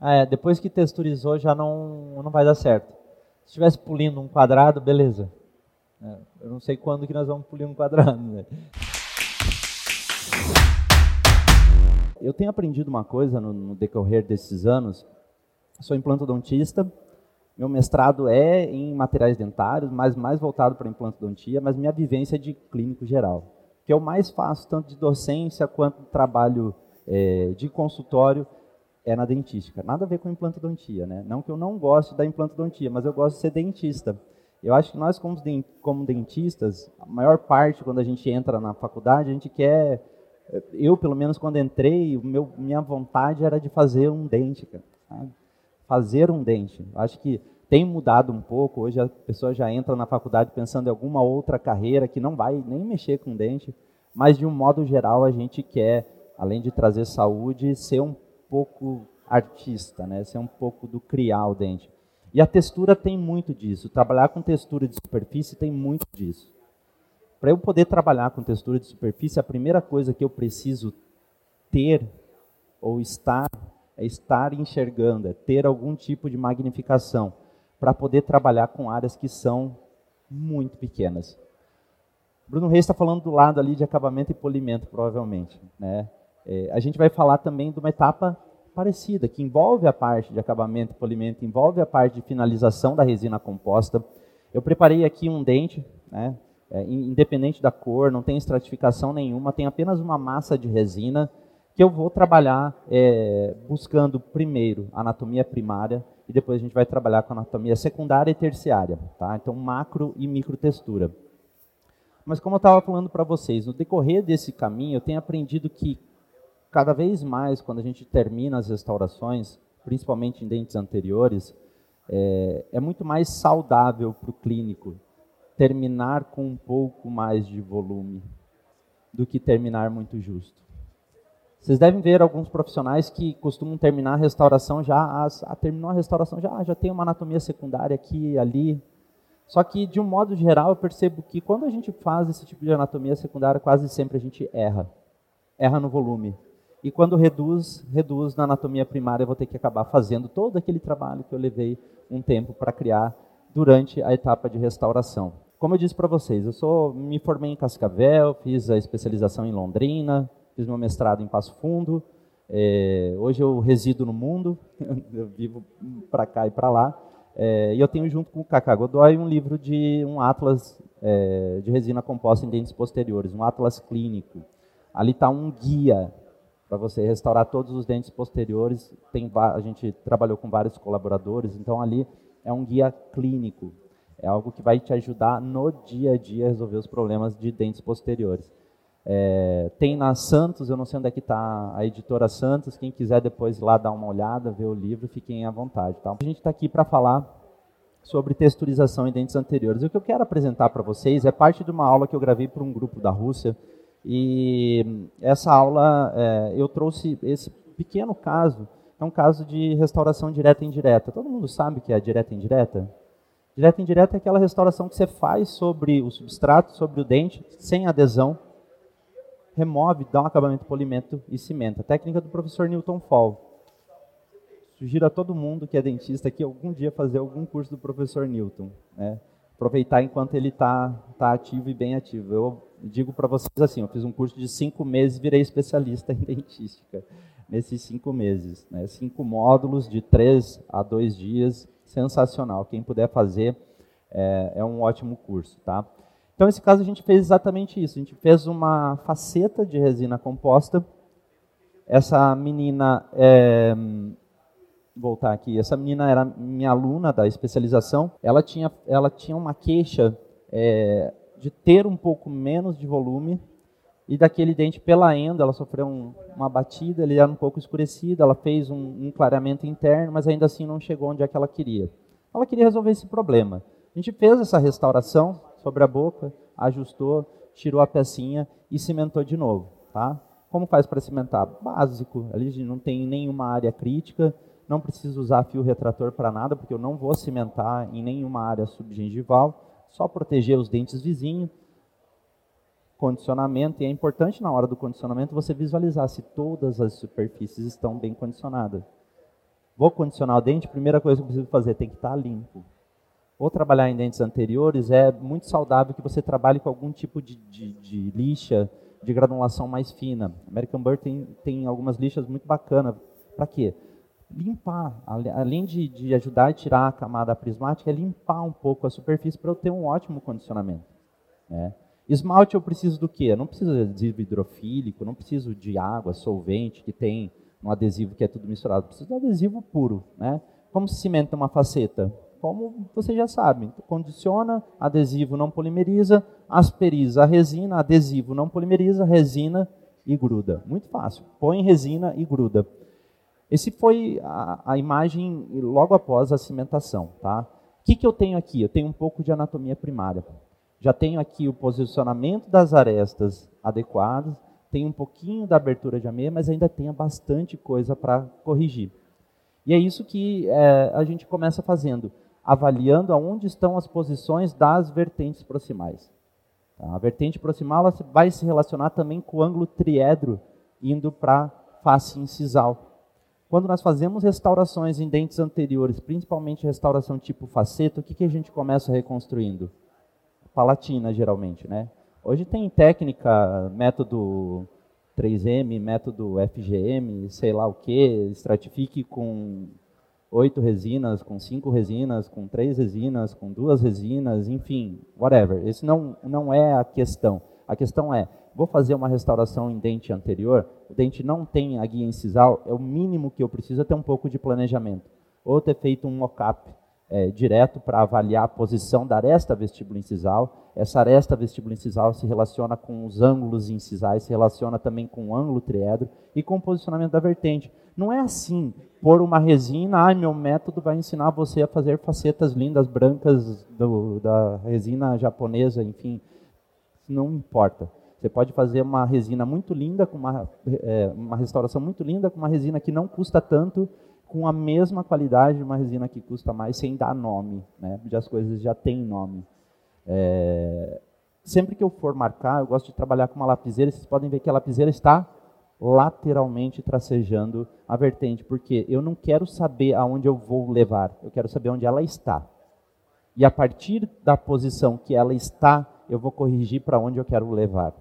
Ah, é, depois que texturizou já não, não vai dar certo. Se estivesse polindo um quadrado, beleza. É, eu não sei quando que nós vamos polir um quadrado. Né? Eu tenho aprendido uma coisa no, no decorrer desses anos. Sou implantodontista. Meu mestrado é em materiais dentários, mas mais voltado para implantodontia, mas minha vivência é de clínico geral. Que eu mais faço, tanto de docência quanto de trabalho é, de consultório, é na dentística. Nada a ver com implantodontia, né? Não que eu não goste da implantodontia, mas eu gosto de ser dentista. Eu acho que nós, como dentistas, a maior parte, quando a gente entra na faculdade, a gente quer. Eu, pelo menos, quando entrei, meu, minha vontade era de fazer um dente? Fazer um dente. Acho que tem mudado um pouco. Hoje a pessoa já entra na faculdade pensando em alguma outra carreira que não vai nem mexer com dente, mas de um modo geral a gente quer, além de trazer saúde, ser um pouco artista, né? Ser um pouco do criar o dente. E a textura tem muito disso. Trabalhar com textura de superfície tem muito disso. Para eu poder trabalhar com textura de superfície, a primeira coisa que eu preciso ter ou estar é estar enxergando, é ter algum tipo de magnificação para poder trabalhar com áreas que são muito pequenas. Bruno Reis está falando do lado ali de acabamento e polimento, provavelmente. Né? É, a gente vai falar também de uma etapa parecida, que envolve a parte de acabamento e polimento, envolve a parte de finalização da resina composta. Eu preparei aqui um dente, né, é, independente da cor, não tem estratificação nenhuma, tem apenas uma massa de resina que eu vou trabalhar é, buscando primeiro anatomia primária e depois a gente vai trabalhar com anatomia secundária e terciária, tá? Então macro e micro textura. Mas como eu estava falando para vocês, no decorrer desse caminho eu tenho aprendido que cada vez mais, quando a gente termina as restaurações, principalmente em dentes anteriores, é, é muito mais saudável para o clínico terminar com um pouco mais de volume do que terminar muito justo. Vocês devem ver alguns profissionais que costumam terminar a restauração já, as, a, terminou a restauração já, já tem uma anatomia secundária aqui ali. Só que, de um modo geral, eu percebo que quando a gente faz esse tipo de anatomia secundária, quase sempre a gente erra. Erra no volume. E quando reduz, reduz na anatomia primária, eu vou ter que acabar fazendo todo aquele trabalho que eu levei um tempo para criar durante a etapa de restauração. Como eu disse para vocês, eu sou, me formei em Cascavel, fiz a especialização em Londrina, fiz meu mestrado em Passo Fundo. É, hoje eu resido no mundo, eu vivo para cá e para lá. É, e eu tenho junto com o Cacá Godoy um livro de um atlas é, de resina composta em dentes posteriores, um atlas clínico. Ali está um guia para você restaurar todos os dentes posteriores. Tem, a gente trabalhou com vários colaboradores, então ali é um guia clínico. É algo que vai te ajudar no dia a dia a resolver os problemas de dentes posteriores. É, tem na Santos, eu não sei onde é que está a editora Santos, quem quiser depois lá dar uma olhada, ver o livro, fiquem à vontade. Tá? A gente está aqui para falar sobre texturização em dentes anteriores. O que eu quero apresentar para vocês é parte de uma aula que eu gravei para um grupo da Rússia, e essa aula, é, eu trouxe esse pequeno caso, é um caso de restauração direta e indireta. Todo mundo sabe que é direta e indireta? Direta e indireta é aquela restauração que você faz sobre o substrato, sobre o dente, sem adesão, remove, dá um acabamento polimento e cimenta. técnica do professor Newton Fall. Sugiro a todo mundo que é dentista que algum dia fazer algum curso do professor Newton. Né? Aproveitar enquanto ele está tá ativo e bem ativo. Eu digo para vocês assim, eu fiz um curso de cinco meses e virei especialista em dentística nesses cinco meses. Né? Cinco módulos de três a dois dias, sensacional. Quem puder fazer é, é, um ótimo curso. Tá? Então, nesse caso, a gente fez exatamente isso. A gente fez uma faceta de resina composta. Essa menina, é, voltar aqui, essa menina era minha aluna da especialização. Ela tinha, ela tinha uma queixa é, de ter um pouco menos de volume e daquele dente pela enda, ela sofreu um, uma batida, ele era um pouco escurecido, ela fez um, um, clareamento interno, mas ainda assim não chegou onde é que ela queria. Ela queria resolver esse problema. A gente fez essa restauração sobre a boca, ajustou, tirou a pecinha e cimentou de novo. Tá? Como faz para cimentar? Básico, ali não tem nenhuma área crítica, não preciso usar fio retrator para nada, porque eu não vou cimentar em nenhuma área subgengival só proteger os dentes vizinhos. Condicionamento, e é importante na hora do condicionamento você visualizar se todas as superfícies estão bem condicionadas. Vou condicionar o dente, primeira coisa que eu preciso fazer, tem que estar limpo. Ou trabalhar em dentes anteriores, é muito saudável que você trabalhe com algum tipo de, de, de lixa de granulação mais fina. American Bird tem, tem algumas lixas muito bacanas. Para quê? Limpar. Além de, de ajudar a tirar a camada prismática, é limpar um pouco a superfície para eu ter um ótimo condicionamento. Né? Esmalte eu preciso do quê? Eu não preciso de adesivo hidrofílico, não preciso de água, solvente, que tem um adesivo que é tudo misturado. Eu preciso de adesivo puro. Né? Como se cimenta uma faceta? Como você já sabe, condiciona, adesivo não polimeriza, asperiza a resina, adesivo não polimeriza, resina e gruda. Muito fácil. Põe resina e gruda. Esse foi a, a imagem logo após a cimentação. Tá? O que, que eu tenho aqui? Eu tenho um pouco de anatomia primária. Já tenho aqui o posicionamento das arestas adequadas, tenho um pouquinho da abertura de ameia, mas ainda tenho bastante coisa para corrigir. E é isso que é, a gente começa fazendo avaliando aonde estão as posições das vertentes proximais. Tá? A vertente proximal vai se relacionar também com o ângulo triedro, indo para a face incisal. Quando nós fazemos restaurações em dentes anteriores, principalmente restauração tipo faceta, o que, que a gente começa reconstruindo? Palatina, geralmente. Né? Hoje tem técnica, método 3M, método FGM, sei lá o que, estratifique com oito resinas, com cinco resinas, com três resinas, com duas resinas, enfim, whatever. Esse não, não é a questão. A questão é, vou fazer uma restauração em dente anterior, o dente não tem a guia incisal, é o mínimo que eu preciso é ter um pouco de planejamento. Ou ter feito um mock-up é, direto para avaliar a posição da aresta vestíbulo incisal. Essa aresta vestíbulo incisal se relaciona com os ângulos incisais, se relaciona também com o ângulo triedro e com o posicionamento da vertente. Não é assim, pôr uma resina, ah, meu método vai ensinar você a fazer facetas lindas, brancas do, da resina japonesa, enfim, não importa. Você pode fazer uma resina muito linda, com uma, é, uma restauração muito linda, com uma resina que não custa tanto com a mesma qualidade de uma resina que custa mais, sem dar nome, né? porque as coisas já têm nome. É... Sempre que eu for marcar, eu gosto de trabalhar com uma lapiseira, vocês podem ver que a lapiseira está lateralmente tracejando a vertente, porque eu não quero saber aonde eu vou levar, eu quero saber onde ela está. E a partir da posição que ela está, eu vou corrigir para onde eu quero levar.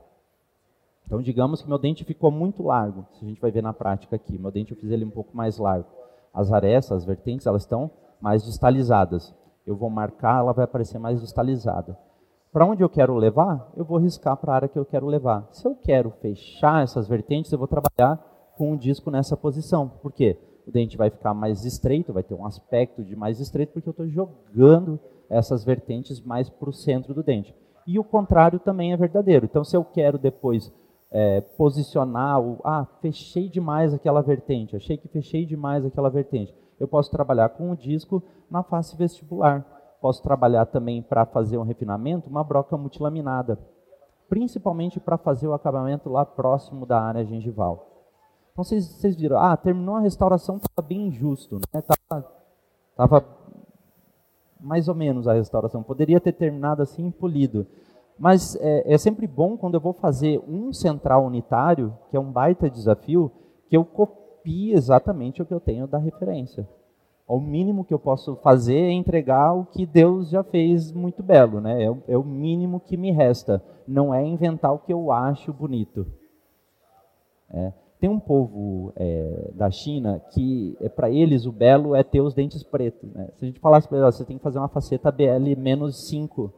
Então, digamos que meu dente ficou muito largo, se a gente vai ver na prática aqui, meu dente eu fiz ele um pouco mais largo as arestas, as vertentes, elas estão mais distalizadas. Eu vou marcar, ela vai aparecer mais distalizada. Para onde eu quero levar, eu vou riscar para a área que eu quero levar. Se eu quero fechar essas vertentes, eu vou trabalhar com o disco nessa posição. Por quê? O dente vai ficar mais estreito, vai ter um aspecto de mais estreito, porque eu estou jogando essas vertentes mais para o centro do dente. E o contrário também é verdadeiro. Então, se eu quero depois é, posicionar, o, ah, fechei demais aquela vertente, achei que fechei demais aquela vertente. Eu posso trabalhar com o disco na face vestibular. Posso trabalhar também para fazer um refinamento, uma broca multilaminada, principalmente para fazer o acabamento lá próximo da área gengival. Então vocês, vocês viram, ah, terminou a restauração, estava bem injusto, né? Tava, tava mais ou menos a restauração. Poderia ter terminado assim polido. Mas é, é, sempre bom quando eu vou fazer um central unitário, que é um baita desafio, que eu copie exatamente o que eu tenho da referência. O mínimo que eu posso fazer é entregar o que Deus já fez muito belo, né? É, é o mínimo que me resta. Não é inventar o que eu acho bonito. É. Tem um povo é, da China que, é, para eles, o belo é ter os dentes pretos. Né? Se a gente falasse para eles, você tem que fazer uma faceta BL menos 5,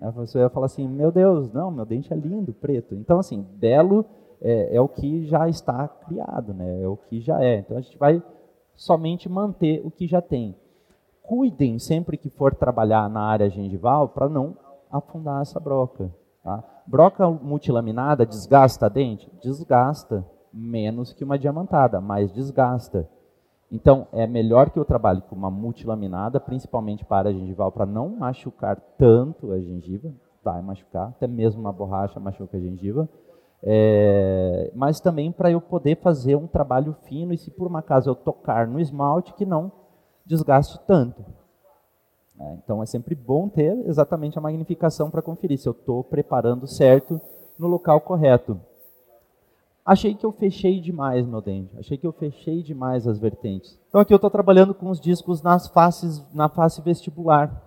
a pessoa ia falar assim, meu Deus, não, meu dente é lindo, preto. Então, assim, belo é, é, o que já está criado, né? é o que já é. Então, a gente vai somente manter o que já tem. Cuidem sempre que for trabalhar na área gengival para não afundar essa broca. Tá? Broca multilaminada desgasta dente? Desgasta, menos que uma diamantada, mas desgasta. Então, é melhor que eu trabalhe com uma multilaminada, principalmente para a gengival, para não machucar tanto a gengiva, vai machucar, até mesmo uma borracha machuca a gengiva, é, mas também para eu poder fazer um trabalho fino e se por uma acaso eu tocar no esmalte, que não desgaste tanto. É, então, é sempre bom ter exatamente a magnificação para conferir se eu estou preparando certo no local correto. Achei que eu fechei demais meu dente, achei que eu fechei demais as vertentes. Então aqui eu estou trabalhando com os discos nas faces, na face vestibular.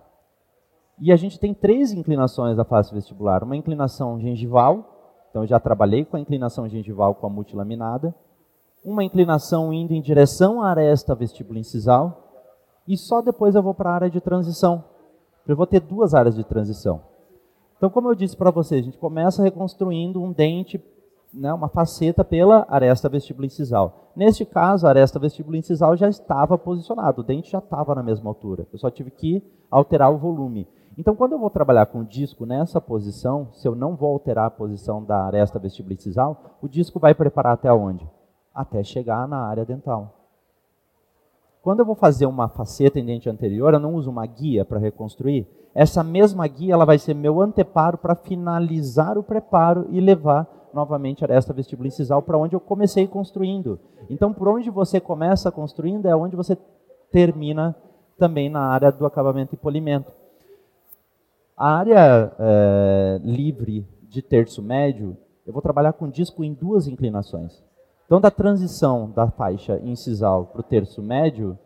E a gente tem três inclinações da face vestibular. Uma inclinação gengival, então eu já trabalhei com a inclinação gengival com a multilaminada. Uma inclinação indo em direção à aresta vestibulo-incisal. E só depois eu vou para a área de transição. Eu vou ter duas áreas de transição. Então, como eu disse para vocês, a gente começa reconstruindo um dente, né, uma faceta pela aresta vestibulo-incisal. Neste caso, a aresta vestibulo-incisal já estava posicionada, o dente já estava na mesma altura. Eu só tive que alterar o volume. Então, quando eu vou trabalhar com o disco nessa posição, se eu não vou alterar a posição da aresta vestibulo-incisal, o disco vai preparar até onde? Até chegar na área dental. Quando eu vou fazer uma faceta em dente anterior, eu não uso uma guia para reconstruir. Essa mesma guia ela vai ser meu anteparo para finalizar o preparo e levar novamente a aresta vestibulo-incisal para onde eu comecei construindo. Então, por onde você começa construindo é onde você termina também na área do acabamento e polimento. A área é, livre de terço médio, eu vou trabalhar com disco em duas inclinações. Então, da transição da faixa incisal para o terço médio,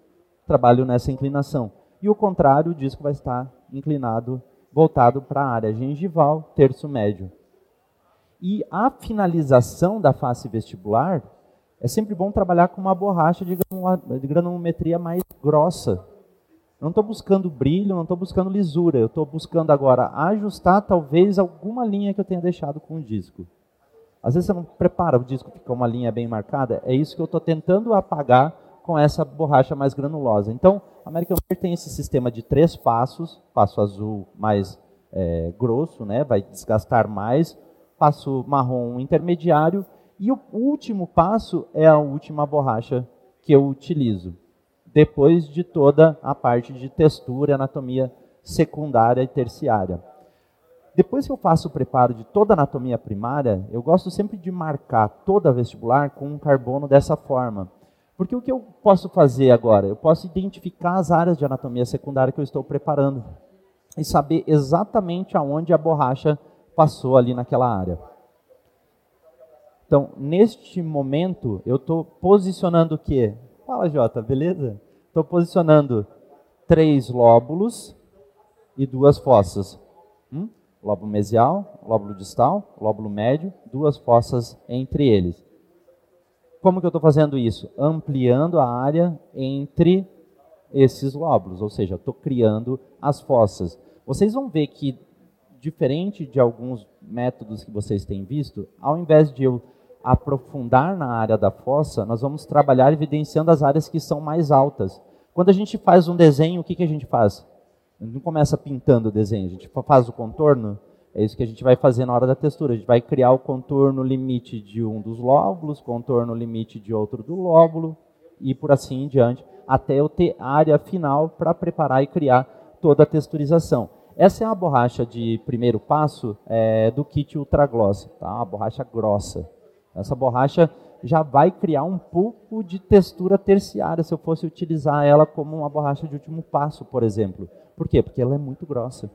trabalho nessa inclinação. E o contrário, o disco vai estar inclinado, voltado para a área gengival, terço médio. E a finalização da face vestibular, é sempre bom trabalhar com uma borracha de granulometria mais grossa, não estou buscando brilho, não estou buscando lisura. Eu estou buscando agora ajustar talvez alguma linha que eu tenha deixado com o disco. Às vezes você não prepara o disco, fica uma linha bem marcada. É isso que eu estou tentando apagar com essa borracha mais granulosa. Então, a American Wear tem esse sistema de três passos. Passo azul mais é, grosso, né, vai desgastar mais. Passo marrom intermediário. E o último passo é a última borracha que eu utilizo depois de toda a parte de textura anatomia secundária e terciária. Depois que eu faço o preparo de toda a anatomia primária, eu gosto sempre de marcar toda a vestibular com um carbono dessa forma. Porque o que eu posso fazer agora? Eu posso identificar as áreas de anatomia secundária que eu estou preparando e saber exatamente aonde a borracha passou ali naquela área. Então, neste momento, eu estou posicionando o quê? Fala, Jota, beleza? Estou posicionando três lóbulos e duas fossas. Hum? Lóbulo mesial, lóbulo distal, lóbulo médio, duas fossas entre eles. Como que eu estou fazendo isso? Ampliando a área entre esses lóbulos, ou seja, estou criando as fossas. Vocês vão ver que, diferente de alguns métodos que vocês têm visto, ao invés de eu aprofundar na área da fossa, nós vamos trabalhar evidenciando as áreas que são mais altas. Quando a gente faz um desenho, o que, que a gente faz? A gente não começa pintando o desenho, a gente faz o contorno. É isso que a gente vai fazer na hora da textura. A gente vai criar o contorno limite de um dos lóbulos, contorno limite de outro do lóbulo, e por assim em diante, até eu ter área final para preparar e criar toda a texturização. Essa é a borracha de primeiro passo é, do kit Ultra Gloss, tá? uma borracha grossa. Essa borracha já vai criar um pouco de textura terciária se eu fosse utilizar ela como uma borracha de último passo, por exemplo. Por quê? Porque ela é muito grossa.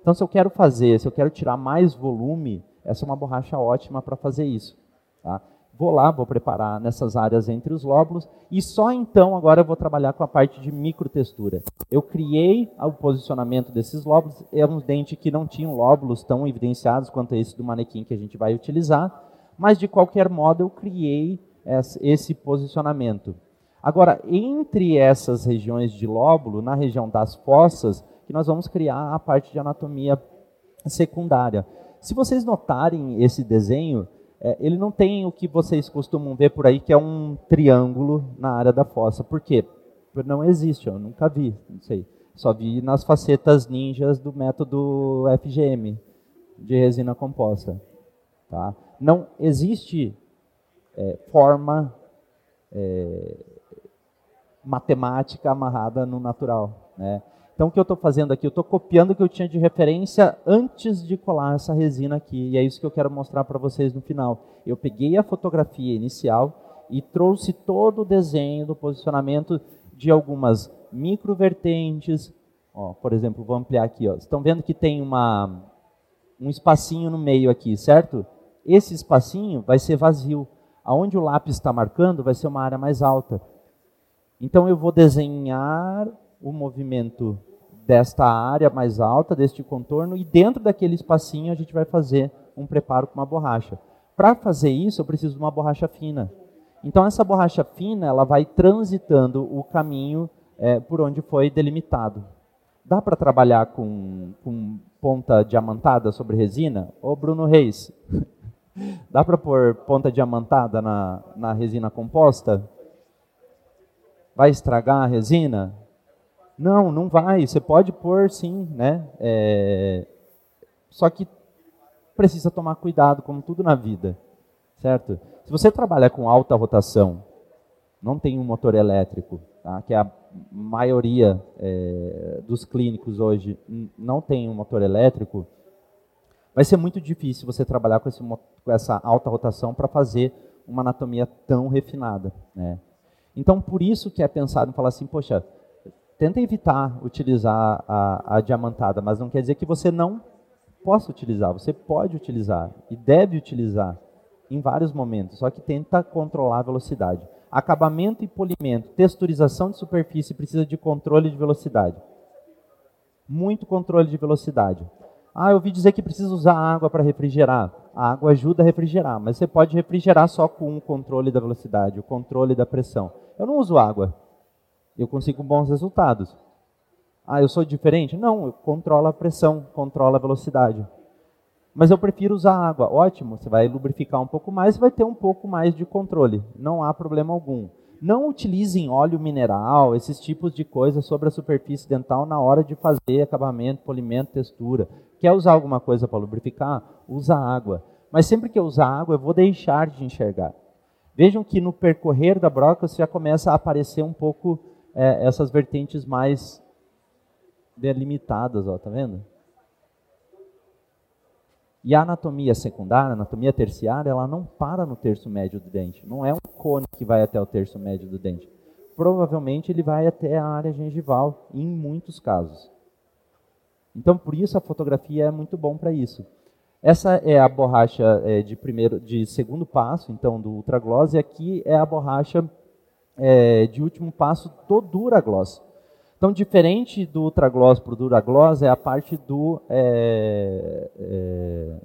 Então, se eu quero fazer, se eu quero tirar mais volume, essa é uma borracha ótima para fazer isso. Tá? Vou lá, vou preparar nessas áreas entre os lóbulos e só então agora eu vou trabalhar com a parte de microtextura. Eu criei o posicionamento desses lóbulos, é um dente que não tinham lóbulos tão evidenciados quanto esse do manequim que a gente vai utilizar, mas de qualquer modo eu criei esse posicionamento. Agora, entre essas regiões de lóbulo, na região das fossas, que nós vamos criar a parte de anatomia secundária. Se vocês notarem esse desenho, é, ele não tem o que vocês costumam ver por aí, que é um triângulo na área da fossa. Por quê? Porque não existe, eu nunca vi, não sei. Só vi nas facetas ninjas do método FGM, de resina composta. Tá? Não existe é, forma é, matemática amarrada no natural. Né? Então, o que eu estou fazendo aqui? Eu estou copiando o que eu tinha de referência antes de colar essa resina aqui. E é isso que eu quero mostrar para vocês no final. Eu peguei a fotografia inicial e trouxe todo o desenho do posicionamento de algumas microvertentes. Ó, por exemplo, vou ampliar aqui. Ó. Estão vendo que tem uma, um espacinho no meio aqui, certo? esse espacinho vai ser vazio. Aonde o lápis está marcando vai ser uma área mais alta. Então eu vou desenhar o movimento desta área mais alta, deste contorno, e dentro daquele espacinho a gente vai fazer um preparo com uma borracha. Para fazer isso, eu preciso de uma borracha fina. Então essa borracha fina, ela vai transitando o caminho é, por onde foi delimitado. Dá para trabalhar com, com ponta diamantada sobre resina? Ô Bruno Reis, dá para pôr ponta diamantada na, na resina composta? Vai estragar a resina? Não, não vai. Você pode pôr sim, né? É... Só que precisa tomar cuidado, como tudo na vida, certo? Se você trabalha com alta rotação, não tem um motor elétrico, tá? que é a maioria é, dos clínicos hoje não tem um motor elétrico, vai ser muito difícil você trabalhar com, esse, com essa alta rotação para fazer uma anatomia tão refinada. Né? Então, por isso que é pensado em falar assim, poxa, tenta evitar utilizar a, a diamantada, mas não quer dizer que você não possa utilizar, você pode utilizar e deve utilizar em vários momentos, só que tenta controlar a velocidade. Acabamento e polimento, texturização de superfície precisa de controle de velocidade. Muito controle de velocidade. Ah, eu ouvi dizer que precisa usar água para refrigerar. A água ajuda a refrigerar, mas você pode refrigerar só com o controle da velocidade, o controle da pressão. Eu não uso água. Eu consigo bons resultados. Ah, eu sou diferente? Não, eu controlo a pressão, controlo a velocidade. Mas eu prefiro usar água. Ótimo, você vai lubrificar um pouco mais e vai ter um pouco mais de controle. Não há problema algum. Não utilizem óleo mineral, esses tipos de coisas sobre a superfície dental na hora de fazer acabamento, polimento, textura. Quer usar alguma coisa para lubrificar? Usa água. Mas sempre que eu usar água, eu vou deixar de enxergar. Vejam que no percorrer da broca já começa a aparecer um pouco é, essas vertentes mais delimitadas, ó, tá vendo? E a anatomia secundária, a anatomia terciária, ela não para no terço médio do dente. Não é um cone que vai até o terço médio do dente. Provavelmente ele vai até a área gengival, em muitos casos. Então, por isso a fotografia é muito bom para isso. Essa é a borracha é, de primeiro, de segundo passo, então do ultragloss, e aqui é a borracha é, de último passo do Duragloss. Então, diferente do Ultragloss para o Duragloss, é a parte do, é, é,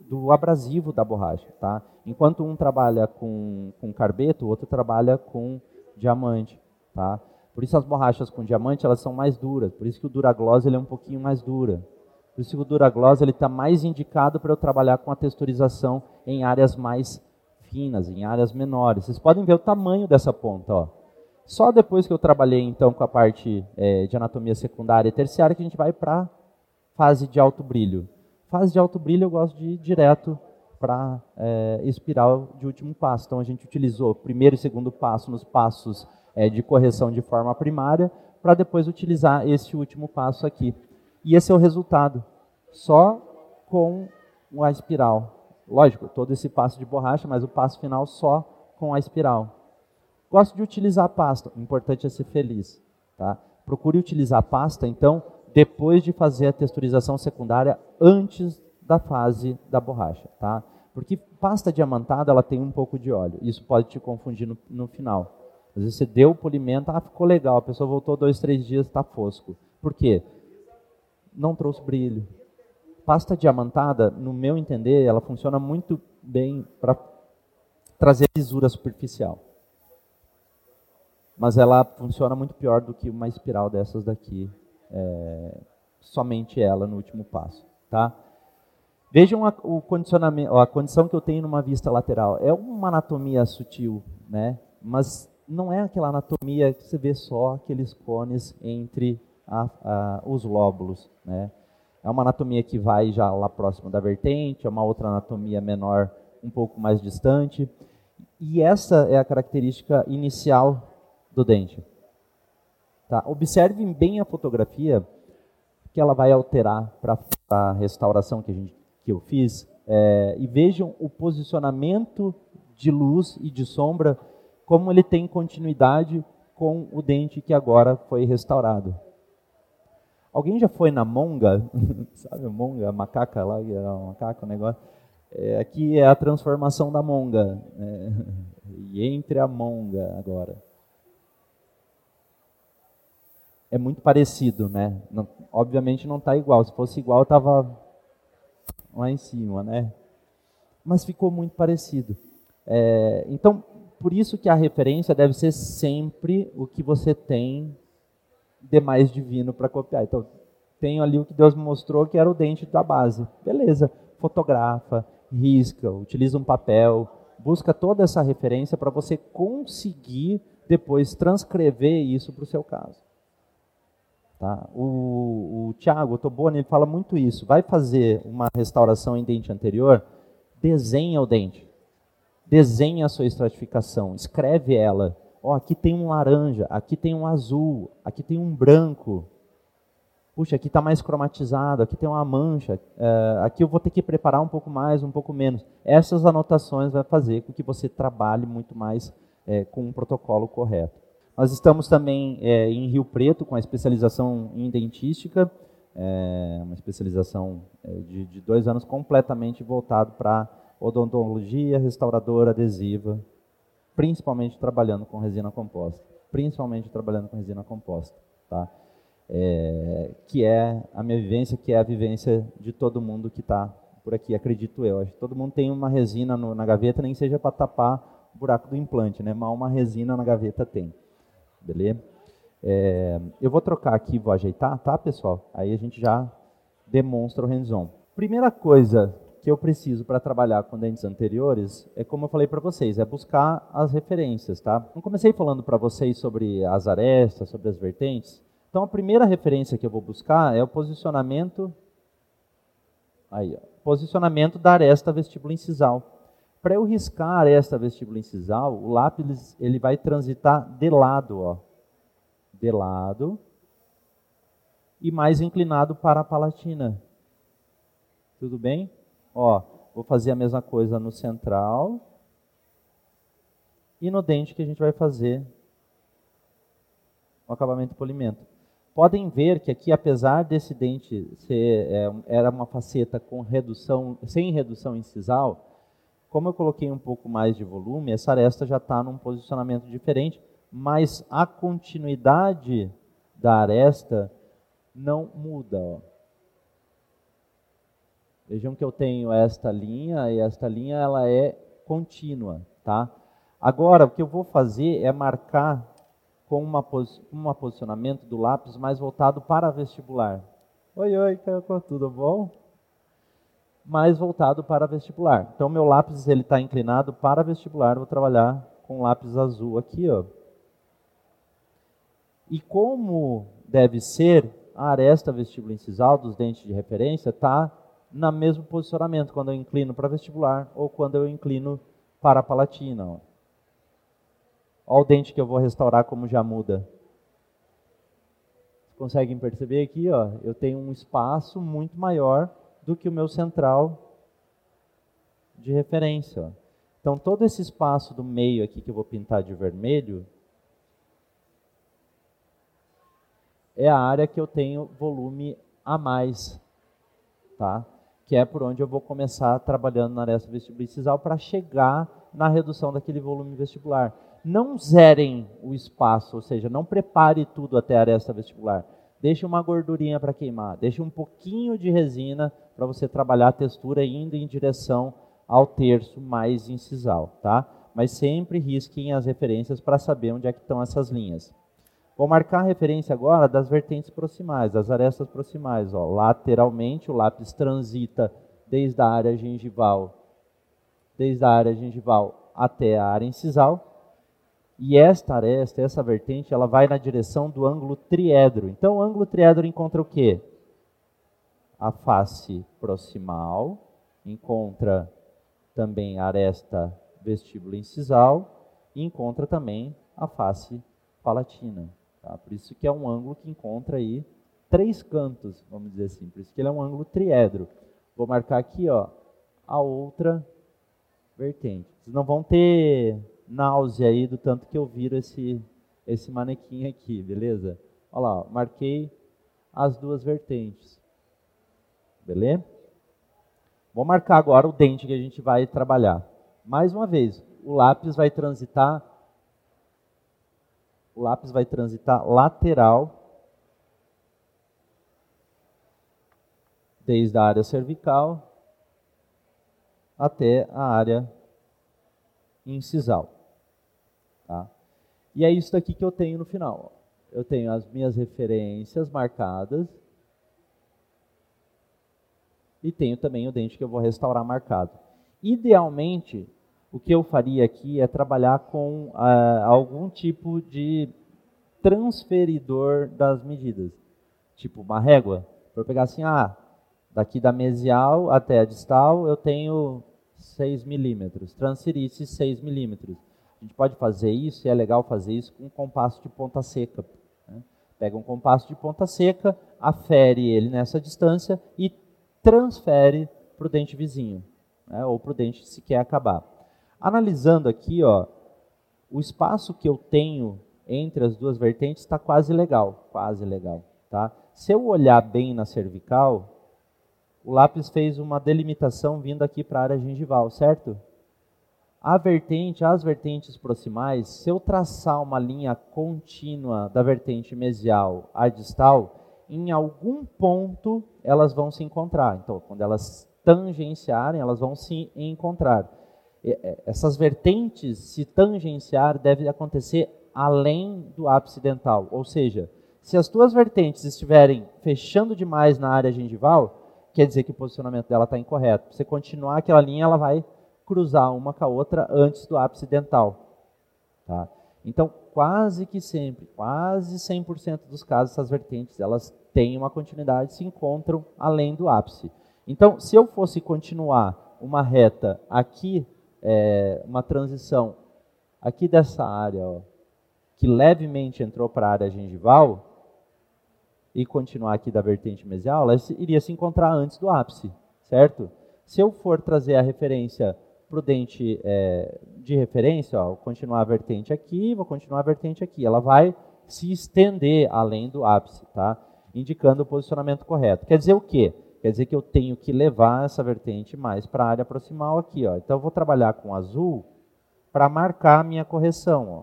do abrasivo da borracha. Tá? Enquanto um trabalha com, com carbeto, o outro trabalha com diamante. Tá? Por isso as borrachas com diamante elas são mais duras. Por isso que o Duragloss ele é um pouquinho mais dura. Por isso que o Duragloss está mais indicado para eu trabalhar com a texturização em áreas mais finas, em áreas menores. Vocês podem ver o tamanho dessa ponta. Ó. Só depois que eu trabalhei então com a parte é, de anatomia secundária e terciária que a gente vai para fase de alto brilho. Fase de alto brilho eu gosto de ir direto para é, espiral de último passo. Então a gente utilizou primeiro e segundo passo nos passos é, de correção de forma primária para depois utilizar esse último passo aqui. E esse é o resultado, só com a espiral. Lógico, todo esse passo de borracha, mas o passo final só com a espiral. Gosto de utilizar pasta. O importante é ser feliz. Tá? Procure utilizar pasta, então, depois de fazer a texturização secundária, antes da fase da borracha. Tá? Porque pasta diamantada ela tem um pouco de óleo. Isso pode te confundir no, no final. Às vezes você deu o polimento, ah, ficou legal, a pessoa voltou dois, três dias, está fosco. Por quê? Não trouxe brilho. Pasta diamantada, no meu entender, ela funciona muito bem para trazer lisura superficial mas ela funciona muito pior do que uma espiral dessas daqui, é, somente ela no último passo, tá? Vejam a, o condicionamento, a condição que eu tenho numa vista lateral. É uma anatomia sutil, né? Mas não é aquela anatomia que você vê só aqueles cones entre a, a, os lóbulos, né? É uma anatomia que vai já lá próximo da vertente, é uma outra anatomia menor, um pouco mais distante. E essa é a característica inicial do dente. Tá? Observem bem a fotografia que ela vai alterar para a restauração que, a gente, que eu fiz é, e vejam o posicionamento de luz e de sombra, como ele tem continuidade com o dente que agora foi restaurado. Alguém já foi na monga? Sabe a monga, a macaca lá, era um macaco, o negócio? É, aqui é a transformação da monga. É, e entre a monga agora. É muito parecido, né? Não, obviamente não está igual. Se fosse igual, estava lá em cima, né? Mas ficou muito parecido. É, então, por isso que a referência deve ser sempre o que você tem de mais divino para copiar. Então, tenho ali o que Deus me mostrou que era o dente da base. Beleza, fotografa, risca, utiliza um papel, busca toda essa referência para você conseguir depois transcrever isso para o seu caso. Tá? O, o Tiago Toboni fala muito isso. Vai fazer uma restauração em dente anterior, desenha o dente. Desenha a sua estratificação, escreve ela. Ó, oh, aqui tem um laranja, aqui tem um azul, aqui tem um branco. Puxa, aqui está mais cromatizado, aqui tem uma mancha, uh, aqui eu vou ter que preparar um pouco mais, um pouco menos. Essas anotações vai fazer com que você trabalhe muito mais é, com um protocolo correto. Nós estamos também é, em Rio Preto com a especialização em dentística, é, uma especialização de, de dois anos completamente voltado para odontologia, restauradora, adesiva, principalmente trabalhando com resina composta. Principalmente trabalhando com resina composta. Tá? É, que é a minha vivência, que é a vivência de todo mundo que está por aqui, acredito eu. Acho que todo mundo tem uma resina no, na gaveta, nem seja para tapar o buraco do implante, né? Mal uma resina na gaveta tem. Beleza? É, eu vou trocar aqui, vou ajeitar, tá, pessoal? Aí a gente já demonstra o hands-on. Primeira coisa que eu preciso para trabalhar com dentes anteriores é, como eu falei para vocês, é buscar as referências, tá? Eu comecei falando para vocês sobre as arestas, sobre as vertentes. Então, a primeira referência que eu vou buscar é o posicionamento aí, ó, posicionamento da aresta vestíbulo incisal. Para eu riscar a aresta vestíbulo incisal, o lápis ele vai transitar de lado, ó, de lado e mais inclinado para a palatina. Tudo bem? Ó, vou fazer a mesma coisa no central e no dente que a gente vai fazer o acabamento polimento. Podem ver que aqui, apesar desse dente ser é, era uma faceta com redução, sem redução incisal, como eu coloquei um pouco mais de volume, essa aresta já está num posicionamento diferente, mas a continuidade da aresta não muda. Ó. Vejam que eu tenho esta linha e esta linha ela é contínua, tá? Agora o que eu vou fazer é marcar com uma pos um posicionamento do lápis mais voltado para vestibular. Oi, oi, tudo bom? Mais voltado para vestibular. Então meu lápis ele está inclinado para vestibular. Vou trabalhar com lápis azul aqui, ó. E como deve ser a aresta vestibular incisal dos dentes de referência está no mesmo posicionamento, quando eu inclino para vestibular ou quando eu inclino para a palatina. Ó. Olha o dente que eu vou restaurar como já muda. Vocês conseguem perceber aqui? Ó, eu tenho um espaço muito maior do que o meu central de referência. Ó. Então, todo esse espaço do meio aqui que eu vou pintar de vermelho é a área que eu tenho volume a mais. Tá? Que é por onde eu vou começar trabalhando na aresta vestibular para chegar na redução daquele volume vestibular. Não zerem o espaço, ou seja, não prepare tudo até a aresta vestibular. Deixe uma gordurinha para queimar, deixe um pouquinho de resina para você trabalhar a textura indo em direção ao terço mais incisal, tá? Mas sempre risquem as referências para saber onde é que estão essas linhas. Vou marcar a referência agora das vertentes proximais, das arestas proximais. Ó. Lateralmente, o lápis transita desde a área gengival, desde a área gengival até a área incisal. E esta aresta, essa vertente, ela vai na direção do ângulo triedro. Então, o ângulo triedro encontra o quê? A face proximal, encontra também a aresta vestíbulo incisal e encontra também a face palatina. Tá? Por isso que é um ângulo que encontra aí três cantos, vamos dizer assim. Por isso que ele é um ângulo triedro. Vou marcar aqui ó, a outra vertente. Vocês não vão ter náusea aí do tanto que eu viro esse, esse manequim aqui, beleza? Olha lá, ó, marquei as duas vertentes. Beleza? Vou marcar agora o dente que a gente vai trabalhar. Mais uma vez, o lápis vai transitar o lápis vai transitar lateral desde a área cervical até a área incisal. Tá? E é isso daqui que eu tenho no final. Eu tenho as minhas referências marcadas e tenho também o dente que eu vou restaurar marcado. Idealmente, o que eu faria aqui é trabalhar com ah, algum tipo de transferidor das medidas. Tipo uma régua. Para pegar assim, ah, daqui da mesial até a distal eu tenho 6 milímetros. Transferir esses 6 milímetros. A gente pode fazer isso, e é legal fazer isso com um compasso de ponta seca. Né? Pega um compasso de ponta seca, afere ele nessa distância e transfere para o dente vizinho, né, ou para o dente se quer acabar. Analisando aqui, ó, o espaço que eu tenho entre as duas vertentes está quase legal, quase legal. Tá? Se eu olhar bem na cervical, o lápis fez uma delimitação vindo aqui para a área gengival, certo? A vertente, as vertentes proximais, se eu traçar uma linha contínua da vertente mesial à distal, em algum ponto elas vão se encontrar. Então, quando elas tangenciarem, elas vão se encontrar. Essas vertentes se tangenciar deve acontecer além do ápice dental, ou seja, se as duas vertentes estiverem fechando demais na área gengival, quer dizer que o posicionamento dela está incorreto. Se você continuar aquela linha, ela vai cruzar uma com a outra antes do ápice dental. Tá? Então, quase que sempre, quase 100% dos casos, essas vertentes elas têm uma continuidade, se encontram além do ápice. Então, se eu fosse continuar uma reta aqui, é, uma transição aqui dessa área, ó, que levemente entrou para a área gengival, e continuar aqui da vertente mesial, ela iria se encontrar antes do ápice, certo? Se eu for trazer a referência para o dente é, de referência, ó, vou continuar a vertente aqui, vou continuar a vertente aqui. Ela vai se estender além do ápice, tá? indicando o posicionamento correto. Quer dizer o quê? Quer dizer que eu tenho que levar essa vertente mais para a área proximal aqui. Ó. Então, eu vou trabalhar com azul para marcar a minha correção. Ó.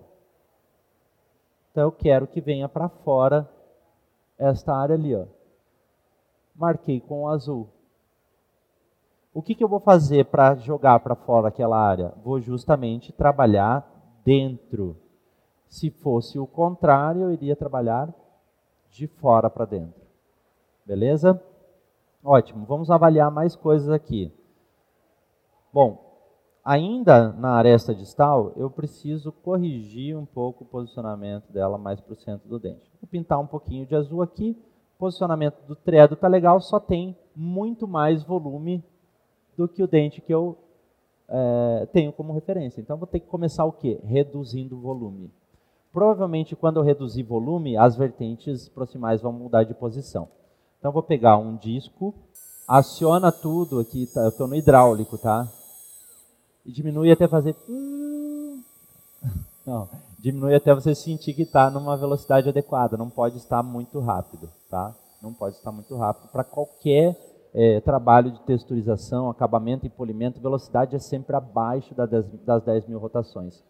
Então, eu quero que venha para fora esta área ali. Ó. Marquei com o azul. O que, que eu vou fazer para jogar para fora aquela área? Vou justamente trabalhar dentro. Se fosse o contrário, eu iria trabalhar de fora para dentro. Beleza? Ótimo. Vamos avaliar mais coisas aqui. Bom, ainda na aresta distal, eu preciso corrigir um pouco o posicionamento dela mais para o centro do dente. Vou pintar um pouquinho de azul aqui. O posicionamento do tredo está legal, só tem muito mais volume do que o dente que eu é, tenho como referência. Então, vou ter que começar o quê? Reduzindo o volume. Provavelmente, quando eu reduzir volume, as vertentes proximais vão mudar de posição. Então, vou pegar um disco, aciona tudo aqui, tá, eu estou no hidráulico, tá? E diminui até fazer... Não, diminui até você sentir que está numa velocidade adequada. Não pode estar muito rápido, tá? Não pode estar muito rápido para qualquer é, trabalho de texturização, acabamento e polimento, velocidade é sempre abaixo das 10 mil rotações.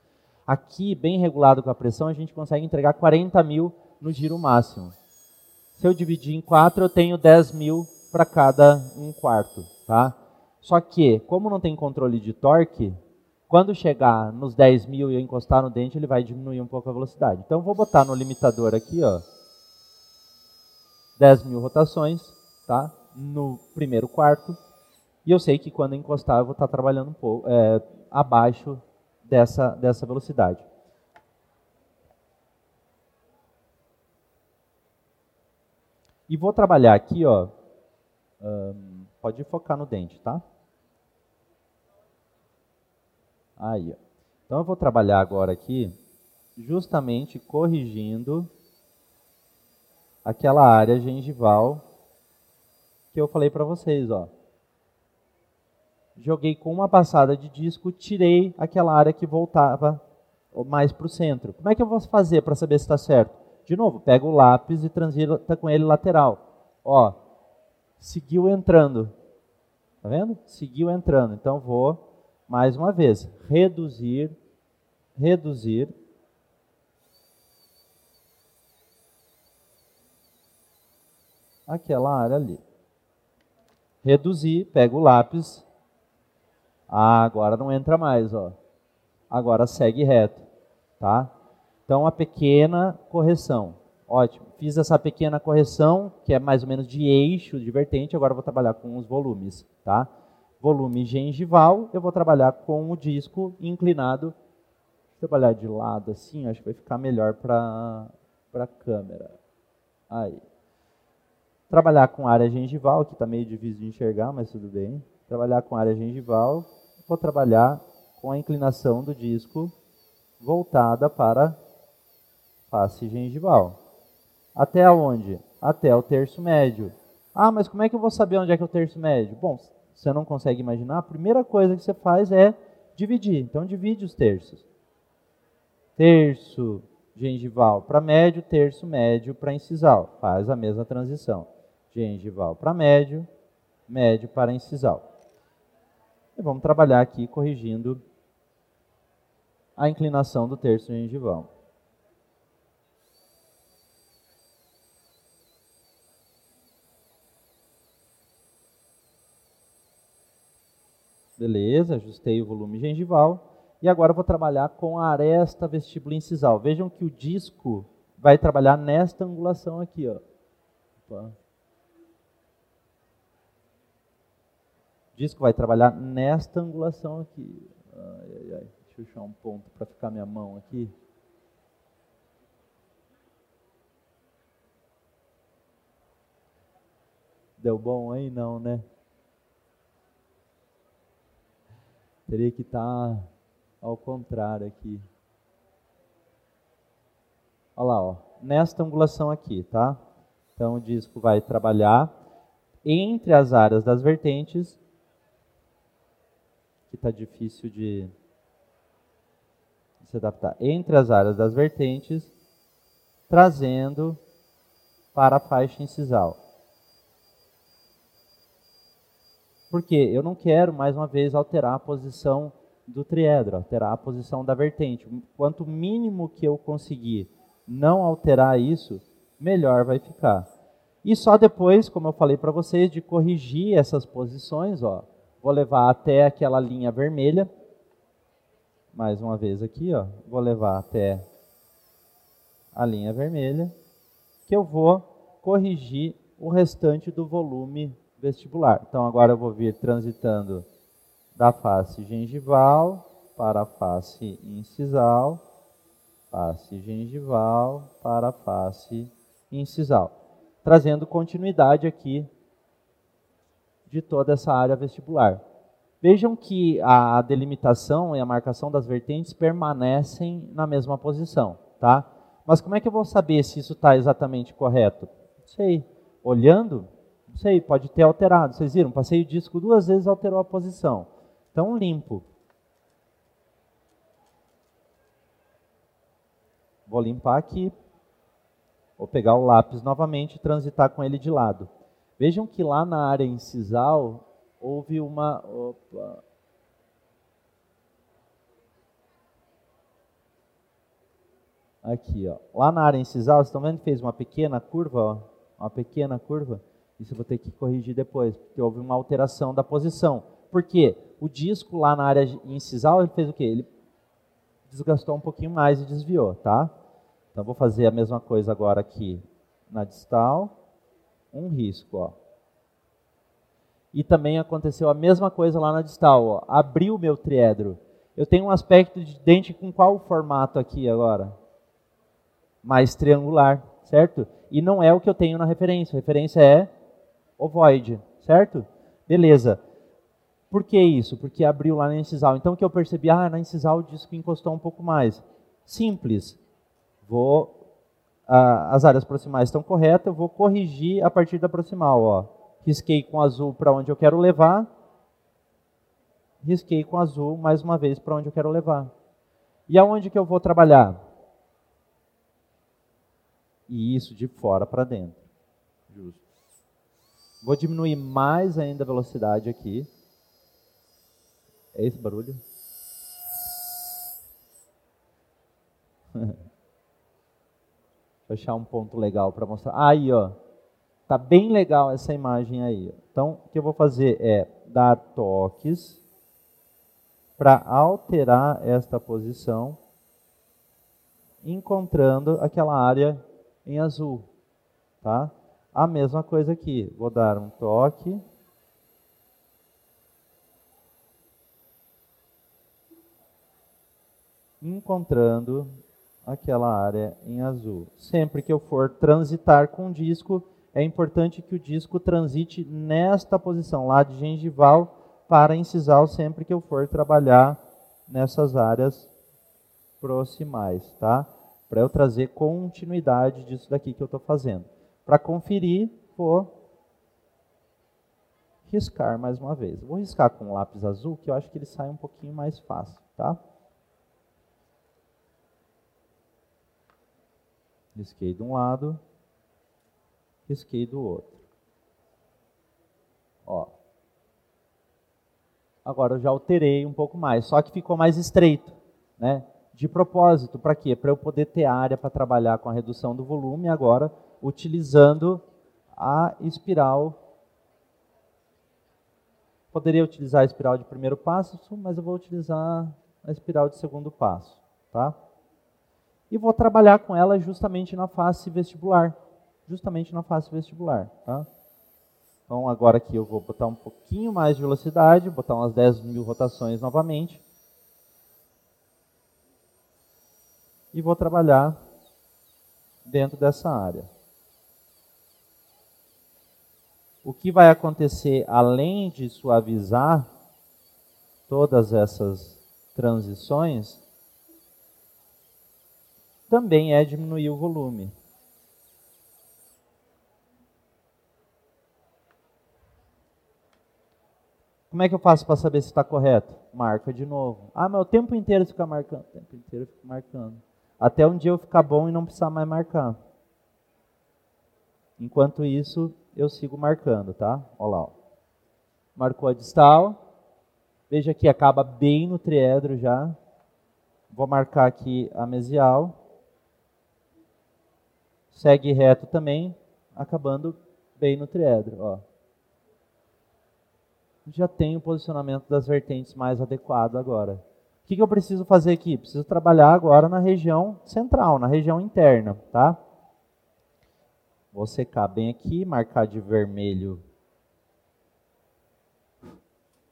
Aqui, bem regulado com a pressão, a gente consegue entregar 40 mil no giro máximo. Se eu dividir em 4, eu tenho 10 mil para cada um quarto. Tá? Só que, como não tem controle de torque, quando chegar nos 10 mil e eu encostar no dente, ele vai diminuir um pouco a velocidade. Então, vou botar no limitador aqui, ó, 10 mil rotações, tá? no primeiro quarto, e eu sei que quando encostar eu vou estar trabalhando um pouco é, abaixo dessa, dessa velocidade. E vou trabalhar aqui, ó, um, pode focar no dente, tá? Aí, ó. Então eu vou trabalhar agora aqui, justamente corrigindo aquela área gengival que eu falei para vocês, ó. Joguei com uma passada de disco, tirei aquela área que voltava mais para o centro. Como é que eu vou fazer para saber se está certo? De novo, pego o lápis e transita com ele lateral. Ó, seguiu entrando. Tá vendo? Seguiu entrando. Então vou mais uma vez reduzir, reduzir. Aquela área ali. Reduzir, pego o lápis. Ah, agora não entra mais, ó. Agora segue reto, tá? Então a pequena correção. Ótimo. Fiz essa pequena correção, que é mais ou menos de eixo, de vertente, agora vou trabalhar com os volumes, tá? Volume gengival, eu vou trabalhar com o disco inclinado. Vou trabalhar de lado assim, acho que vai ficar melhor para a câmera. Aí. Trabalhar com área gengival, que está meio difícil de enxergar, mas tudo bem. Trabalhar com área gengival, vou trabalhar com a inclinação do disco voltada para face gengival. Até onde? Até o terço médio. Ah, mas como é que eu vou saber onde é que é o terço médio? Bom, você não consegue imaginar, a primeira coisa que você faz é dividir. Então, divide os terços. Terço gengival para médio, terço médio para incisal. Faz a mesma transição. Gengival para médio, médio para incisal. E vamos trabalhar aqui corrigindo a inclinação do terço gengival. Beleza, ajustei o volume gengival. E agora vou trabalhar com a aresta vestíbulo incisal. Vejam que o disco vai trabalhar nesta angulação aqui. Ó. Opa. O disco vai trabalhar nesta angulação aqui. Ai, ai, ai. Deixa eu achar um ponto para ficar minha mão aqui. Deu bom aí? Não, né? Teria que estar tá ao contrário aqui. Olha lá, ó. nesta angulação aqui, tá? Então o disco vai trabalhar entre as áreas das vertentes, que está difícil de, de se adaptar, entre as áreas das vertentes, trazendo para a faixa incisal. Porque eu não quero, mais uma vez, alterar a posição do triedro, alterar a posição da vertente. Quanto mínimo que eu conseguir não alterar isso, melhor vai ficar. E só depois, como eu falei para vocês, de corrigir essas posições, ó, vou levar até aquela linha vermelha. Mais uma vez aqui, ó, vou levar até a linha vermelha, que eu vou corrigir o restante do volume vestibular. Então agora eu vou vir transitando da face gengival para a face incisal, face gengival para a face incisal, trazendo continuidade aqui de toda essa área vestibular. Vejam que a delimitação e a marcação das vertentes permanecem na mesma posição, tá? Mas como é que eu vou saber se isso está exatamente correto? Não sei. Olhando, não sei, pode ter alterado. Vocês viram? Passei o disco duas vezes alterou a posição. Então, limpo. Vou limpar aqui. Vou pegar o lápis novamente e transitar com ele de lado. Vejam que lá na área incisal houve uma. Opa. Aqui, ó. Lá na área incisal, vocês estão vendo que fez uma pequena curva? Ó, uma pequena curva. Isso eu vou ter que corrigir depois, porque houve uma alteração da posição. Por quê? O disco lá na área incisal, ele fez o quê? Ele desgastou um pouquinho mais e desviou, tá? Então vou fazer a mesma coisa agora aqui na distal. Um risco, ó. E também aconteceu a mesma coisa lá na distal, ó. Abriu o meu triedro. Eu tenho um aspecto de dente com qual formato aqui agora? Mais triangular, certo? E não é o que eu tenho na referência. A referência é ovoide, certo? Beleza. Por que isso? Porque abriu lá na incisal. Então o que eu percebi? Ah, na incisal o disco encostou um pouco mais. Simples. Vou, ah, as áreas proximais estão corretas, eu vou corrigir a partir da proximal. Ó. Risquei com azul para onde eu quero levar. Risquei com azul mais uma vez para onde eu quero levar. E aonde que eu vou trabalhar? E isso de fora para dentro. Justo. Vou diminuir mais ainda a velocidade aqui. É esse barulho? Eu achar um ponto legal para mostrar. Aí, ó. Tá bem legal essa imagem aí. Então, o que eu vou fazer é dar toques para alterar esta posição, encontrando aquela área em azul, tá? A mesma coisa aqui, vou dar um toque. Encontrando aquela área em azul. Sempre que eu for transitar com o disco, é importante que o disco transite nesta posição lá de gengival para incisal sempre que eu for trabalhar nessas áreas proximais, tá? Para eu trazer continuidade disso daqui que eu estou fazendo. Para conferir, vou riscar mais uma vez. Vou riscar com um lápis azul, que eu acho que ele sai um pouquinho mais fácil, tá? Risquei de um lado, risquei do outro. Ó. Agora eu já alterei um pouco mais, só que ficou mais estreito, né? De propósito, para quê? Para eu poder ter área para trabalhar com a redução do volume agora utilizando a espiral. Poderia utilizar a espiral de primeiro passo, mas eu vou utilizar a espiral de segundo passo, tá? E vou trabalhar com ela justamente na face vestibular, justamente na face vestibular, tá? Então agora aqui eu vou botar um pouquinho mais de velocidade, botar umas 10 mil rotações novamente. E vou trabalhar dentro dessa área. O que vai acontecer além de suavizar todas essas transições também é diminuir o volume. Como é que eu faço para saber se está correto? Marca de novo. Ah, mas o tempo inteiro fica marcando. O tempo inteiro fica marcando. Até um dia eu ficar bom e não precisar mais marcar. Enquanto isso, eu sigo marcando, tá? Olha lá. Ó. Marcou a distal. Veja que acaba bem no triedro já. Vou marcar aqui a mesial. Segue reto também, acabando bem no triedro. Ó. Já tenho o posicionamento das vertentes mais adequado agora. O que, que eu preciso fazer aqui? Preciso trabalhar agora na região central, na região interna, tá? Vou secar bem aqui, marcar de vermelho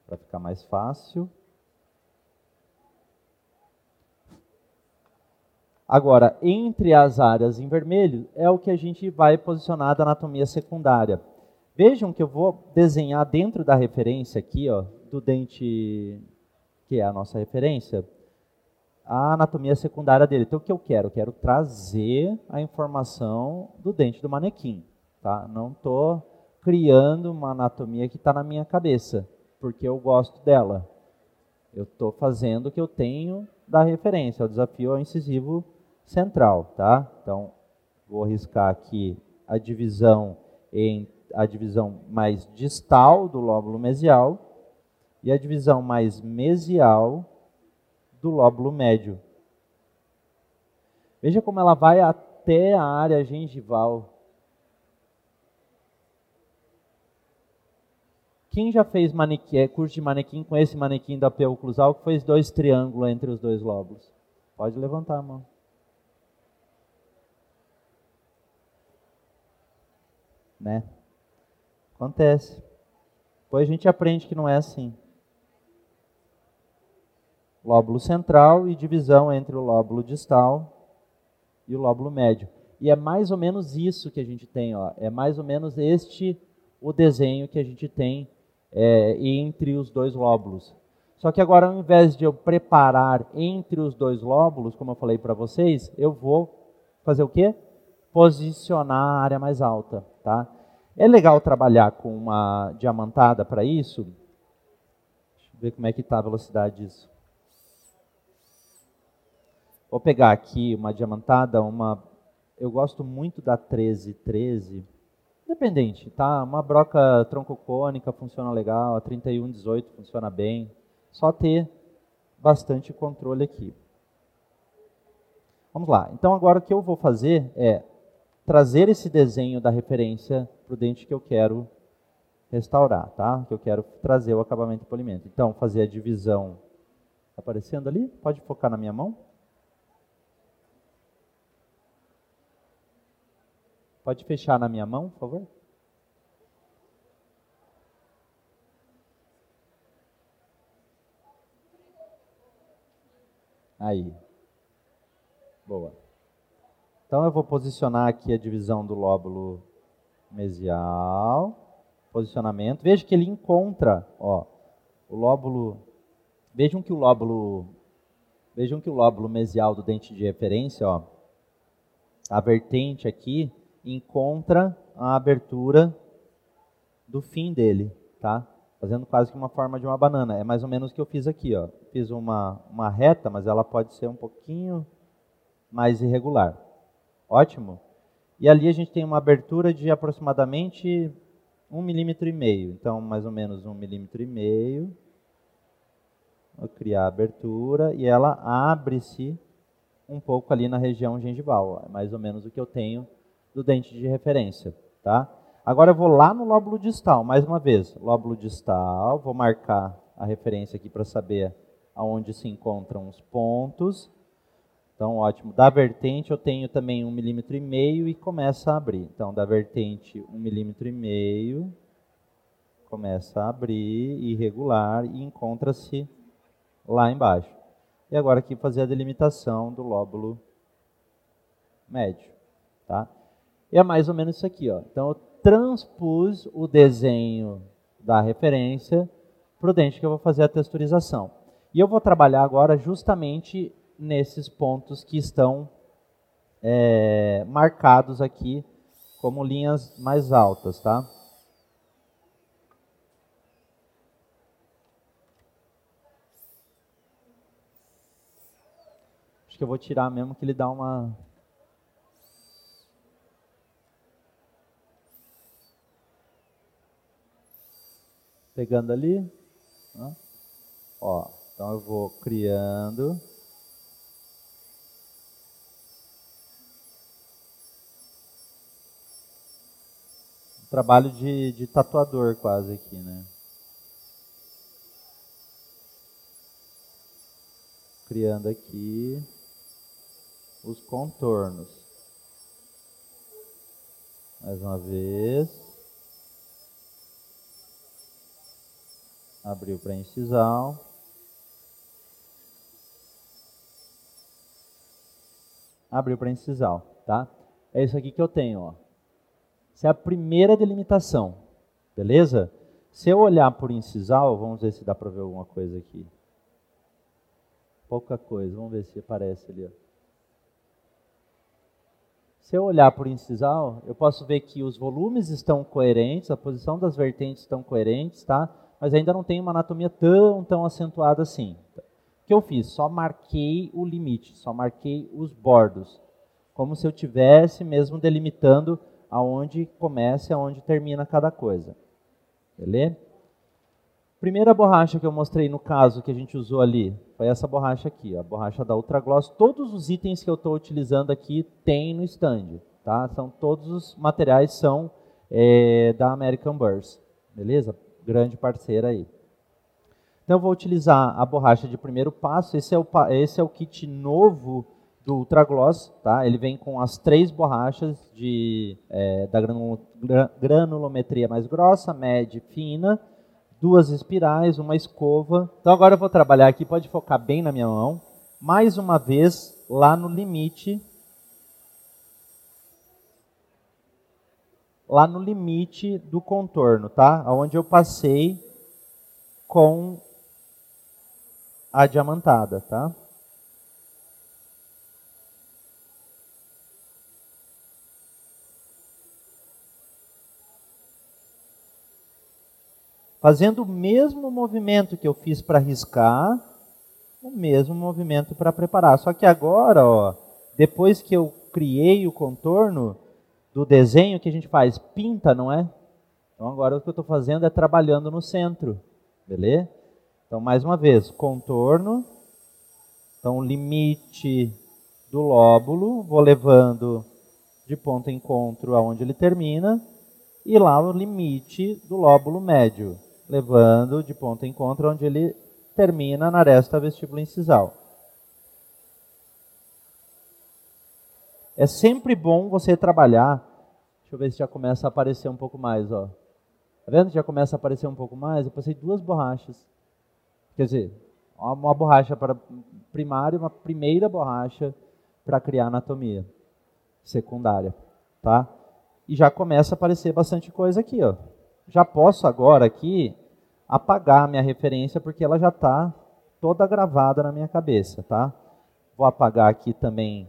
para ficar mais fácil. Agora, entre as áreas em vermelho é o que a gente vai posicionar da anatomia secundária. Vejam que eu vou desenhar dentro da referência aqui, ó, do dente que é a nossa referência, a anatomia secundária dele. Então, o que eu quero? Eu quero trazer a informação do dente do manequim. Tá? Não estou criando uma anatomia que está na minha cabeça, porque eu gosto dela. Eu estou fazendo o que eu tenho da referência. O desafio é o incisivo central. Tá? Então, vou riscar aqui a divisão em a divisão mais distal do lóbulo mesial e a divisão mais mesial do lóbulo médio. Veja como ela vai até a área gengival. Quem já fez manequim, curso de manequim com esse manequim da PU oclusal que fez dois triângulos entre os dois lóbulos? Pode levantar a mão. Né? Acontece. Depois a gente aprende que não é assim lóbulo central e divisão entre o lóbulo distal e o lóbulo médio. E é mais ou menos isso que a gente tem, ó. é mais ou menos este o desenho que a gente tem é, entre os dois lóbulos. Só que agora, ao invés de eu preparar entre os dois lóbulos, como eu falei para vocês, eu vou fazer o quê? Posicionar a área mais alta. Tá? É legal trabalhar com uma diamantada para isso. Deixa eu ver como é que está a velocidade disso. Vou pegar aqui uma diamantada, uma. Eu gosto muito da 1313. Dependente, tá? Uma broca troncocônica funciona legal, a 3118 funciona bem. Só ter bastante controle aqui. Vamos lá. Então agora o que eu vou fazer é trazer esse desenho da referência para o dente que eu quero restaurar, tá? Que eu quero trazer o acabamento de polimento. Então, fazer a divisão aparecendo ali. Pode focar na minha mão. Pode fechar na minha mão, por favor? Aí. Boa. Então eu vou posicionar aqui a divisão do lóbulo mesial. Posicionamento. Veja que ele encontra, ó, o lóbulo. Vejam que o lóbulo Vejam que o lóbulo mesial do dente de referência, ó, a vertente aqui, encontra a abertura do fim dele, tá? Fazendo quase que uma forma de uma banana. É mais ou menos o que eu fiz aqui, ó. Fiz uma, uma reta, mas ela pode ser um pouquinho mais irregular. Ótimo? E ali a gente tem uma abertura de aproximadamente um milímetro e meio. Então, mais ou menos um milímetro e meio. Vou criar a abertura e ela abre-se um pouco ali na região gengival. É mais ou menos o que eu tenho do dente de referência, tá? Agora eu vou lá no lóbulo distal, mais uma vez, lóbulo distal, vou marcar a referência aqui para saber aonde se encontram os pontos. Então, ótimo. Da vertente eu tenho também um milímetro e meio e começa a abrir. Então, da vertente um milímetro e meio, começa a abrir, irregular e encontra-se lá embaixo. E agora aqui fazer a delimitação do lóbulo médio, tá? E é mais ou menos isso aqui. Ó. Então, eu transpus o desenho da referência para o dente que eu vou fazer a texturização. E eu vou trabalhar agora justamente nesses pontos que estão é, marcados aqui como linhas mais altas, tá? Acho que eu vou tirar mesmo que ele dá uma pegando ali. Ó, então eu vou criando. trabalho de, de tatuador quase aqui, né? Criando aqui os contornos. Mais uma vez. Abriu para incisal. Abriu para incisal, tá? É isso aqui que eu tenho, ó. Essa é a primeira delimitação, beleza? Se eu olhar por incisal, vamos ver se dá para ver alguma coisa aqui. Pouca coisa, vamos ver se aparece ali. Ó. Se eu olhar por incisal, eu posso ver que os volumes estão coerentes, a posição das vertentes estão coerentes, tá? Mas ainda não tem uma anatomia tão, tão acentuada assim. O que eu fiz? Só marquei o limite, só marquei os bordos, como se eu tivesse mesmo delimitando aonde começa e aonde termina cada coisa. Beleza? Primeira borracha que eu mostrei no caso que a gente usou ali foi essa borracha aqui, a borracha da Ultragloss. Todos os itens que eu estou utilizando aqui tem no stand, tá? São todos os materiais são é, da American Burst, beleza? Grande parceira aí. Então eu vou utilizar a borracha de primeiro passo, esse é o, esse é o kit novo do Ultra Gloss, tá? Ele vem com as três borrachas de, é, da granulometria mais grossa, média e fina, duas espirais, uma escova. Então agora eu vou trabalhar aqui, pode focar bem na minha mão, mais uma vez lá no limite lá no limite do contorno, tá? Onde eu passei com a diamantada, tá? Fazendo o mesmo movimento que eu fiz para riscar, o mesmo movimento para preparar. Só que agora, ó, depois que eu criei o contorno, do desenho que a gente faz? Pinta, não é? Então agora o que eu estou fazendo é trabalhando no centro, beleza? Então mais uma vez, contorno, então limite do lóbulo, vou levando de ponto encontro aonde ele termina, e lá o limite do lóbulo médio, levando de ponto encontro onde ele termina na aresta vestíbulo incisal. É sempre bom você trabalhar. Deixa eu ver se já começa a aparecer um pouco mais, ó. Tá vendo? Já começa a aparecer um pouco mais. Eu passei duas borrachas. Quer dizer, uma borracha para primário, uma primeira borracha para criar anatomia secundária, tá? E já começa a aparecer bastante coisa aqui, ó. Já posso agora aqui apagar a minha referência porque ela já está toda gravada na minha cabeça, tá? Vou apagar aqui também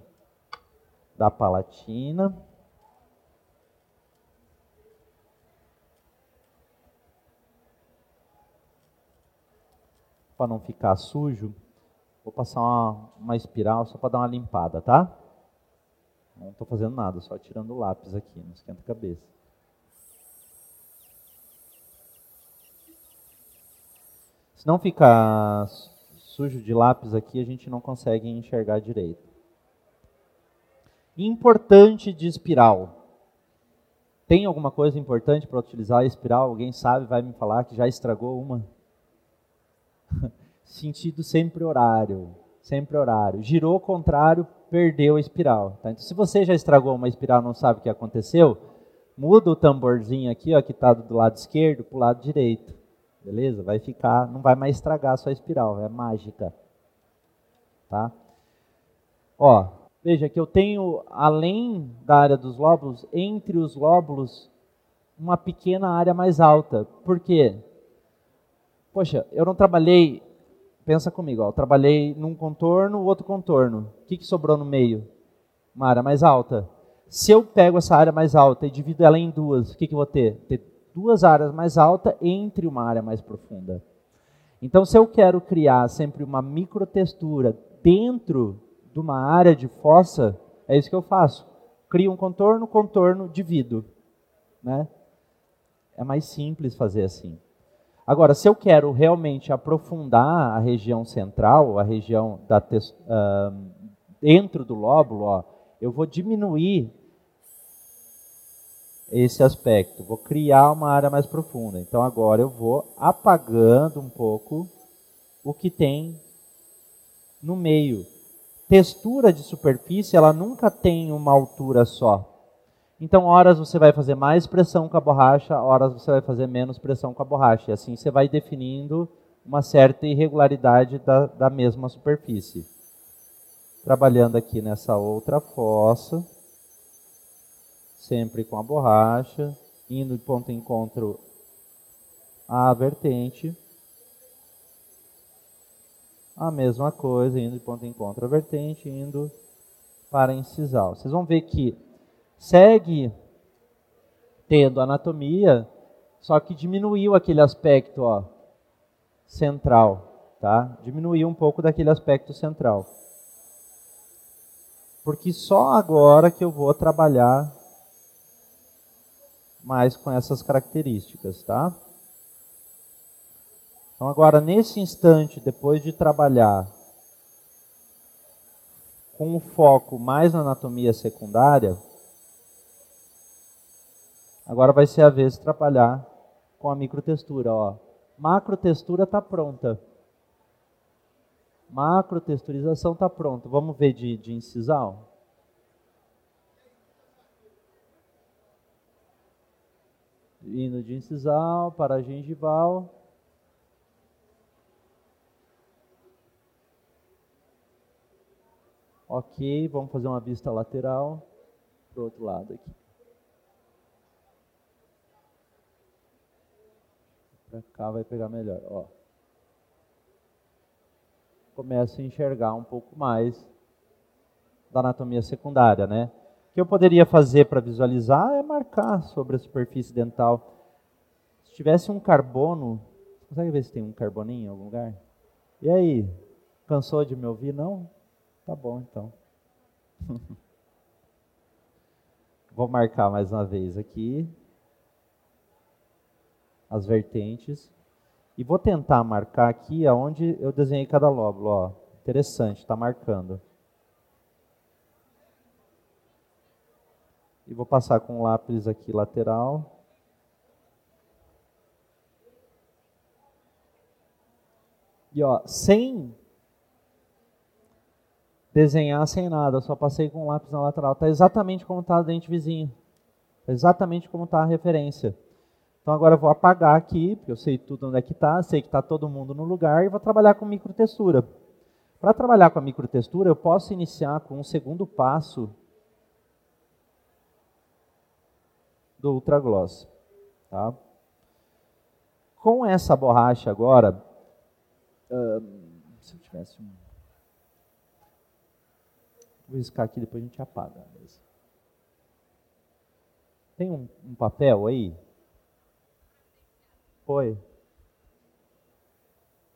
da Palatina. Para não ficar sujo, vou passar uma, uma espiral só para dar uma limpada, tá? Não estou fazendo nada, só tirando o lápis aqui, não esquenta a cabeça. Se não ficar sujo de lápis aqui, a gente não consegue enxergar direito importante de espiral. Tem alguma coisa importante para utilizar a espiral? Alguém sabe, vai me falar que já estragou uma? Sentido sempre horário, sempre horário. Girou ao contrário, perdeu a espiral. Tá? Então, se você já estragou uma espiral, não sabe o que aconteceu, muda o tamborzinho aqui, ó, que está do lado esquerdo, para o lado direito. Beleza? Vai ficar, não vai mais estragar a sua espiral, é mágica. Tá? Ó, Veja que eu tenho, além da área dos lóbulos, entre os lóbulos, uma pequena área mais alta. Por quê? Poxa, eu não trabalhei, pensa comigo, ó, eu trabalhei num contorno, outro contorno. O que, que sobrou no meio? Uma área mais alta. Se eu pego essa área mais alta e divido ela em duas, o que, que eu vou ter? Ter duas áreas mais altas entre uma área mais profunda. Então, se eu quero criar sempre uma microtextura dentro de uma área de fossa, é isso que eu faço. Crio um contorno, contorno, divido. Né? É mais simples fazer assim. Agora, se eu quero realmente aprofundar a região central, a região da uh, dentro do lóbulo, ó, eu vou diminuir esse aspecto, vou criar uma área mais profunda. Então agora eu vou apagando um pouco o que tem no meio textura de superfície, ela nunca tem uma altura só. Então, horas você vai fazer mais pressão com a borracha, horas você vai fazer menos pressão com a borracha. E assim você vai definindo uma certa irregularidade da, da mesma superfície. Trabalhando aqui nessa outra fossa, sempre com a borracha, indo de ponto encontro à vertente. A mesma coisa, indo de ponto em contra vertente, indo para incisal. Vocês vão ver que segue tendo anatomia, só que diminuiu aquele aspecto ó, central, tá? Diminuiu um pouco daquele aspecto central. Porque só agora que eu vou trabalhar mais com essas características, tá? Então, agora, nesse instante, depois de trabalhar com um foco mais na anatomia secundária, agora vai ser a vez de trabalhar com a microtextura. Ó. Macrotextura está pronta. Macrotexturização está pronta. Vamos ver de, de incisal? Indo de incisal para gengival. Ok, vamos fazer uma vista lateral para o outro lado aqui. Para cá vai pegar melhor. Ó. Começa a enxergar um pouco mais da anatomia secundária, né? O que eu poderia fazer para visualizar é marcar sobre a superfície dental. Se tivesse um carbono, consegue ver se tem um carboninho em algum lugar? E aí, cansou de me ouvir? Não? Tá bom, então. Vou marcar mais uma vez aqui as vertentes. E vou tentar marcar aqui aonde eu desenhei cada lóbulo. Ó. Interessante, está marcando. E vou passar com um lápis aqui lateral. E ó, sem desenhar sem nada, só passei com um lápis na lateral. Está exatamente como está o dente vizinho. Tá exatamente como está a referência. Então agora eu vou apagar aqui, porque eu sei tudo onde é que está, sei que está todo mundo no lugar, e vou trabalhar com microtextura. Para trabalhar com a microtextura, eu posso iniciar com um segundo passo do Ultragloss. Tá? Com essa borracha agora, se eu tivesse um... Vou riscar aqui, depois a gente apaga. Tem um, um papel aí? Foi.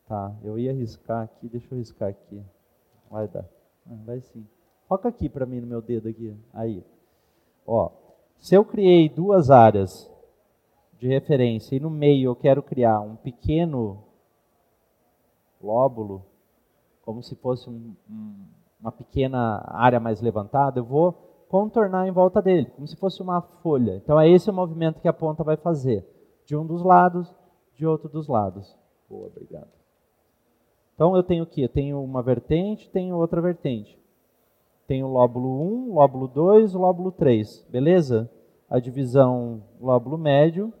Tá, eu ia riscar aqui, deixa eu riscar aqui. Vai dar. Ah, vai sim. Foca aqui para mim no meu dedo aqui. Aí. Ó, se eu criei duas áreas de referência e no meio eu quero criar um pequeno lóbulo, como se fosse um, um, uma pequena área mais levantada, eu vou contornar em volta dele, como se fosse uma folha. Então é esse o movimento que a ponta vai fazer, de um dos lados, de outro dos lados. Boa, obrigado. Então eu tenho o quê? Eu tenho uma vertente, tenho outra vertente. Tenho lóbulo 1, lóbulo 2, lóbulo 3, beleza? A divisão lóbulo médio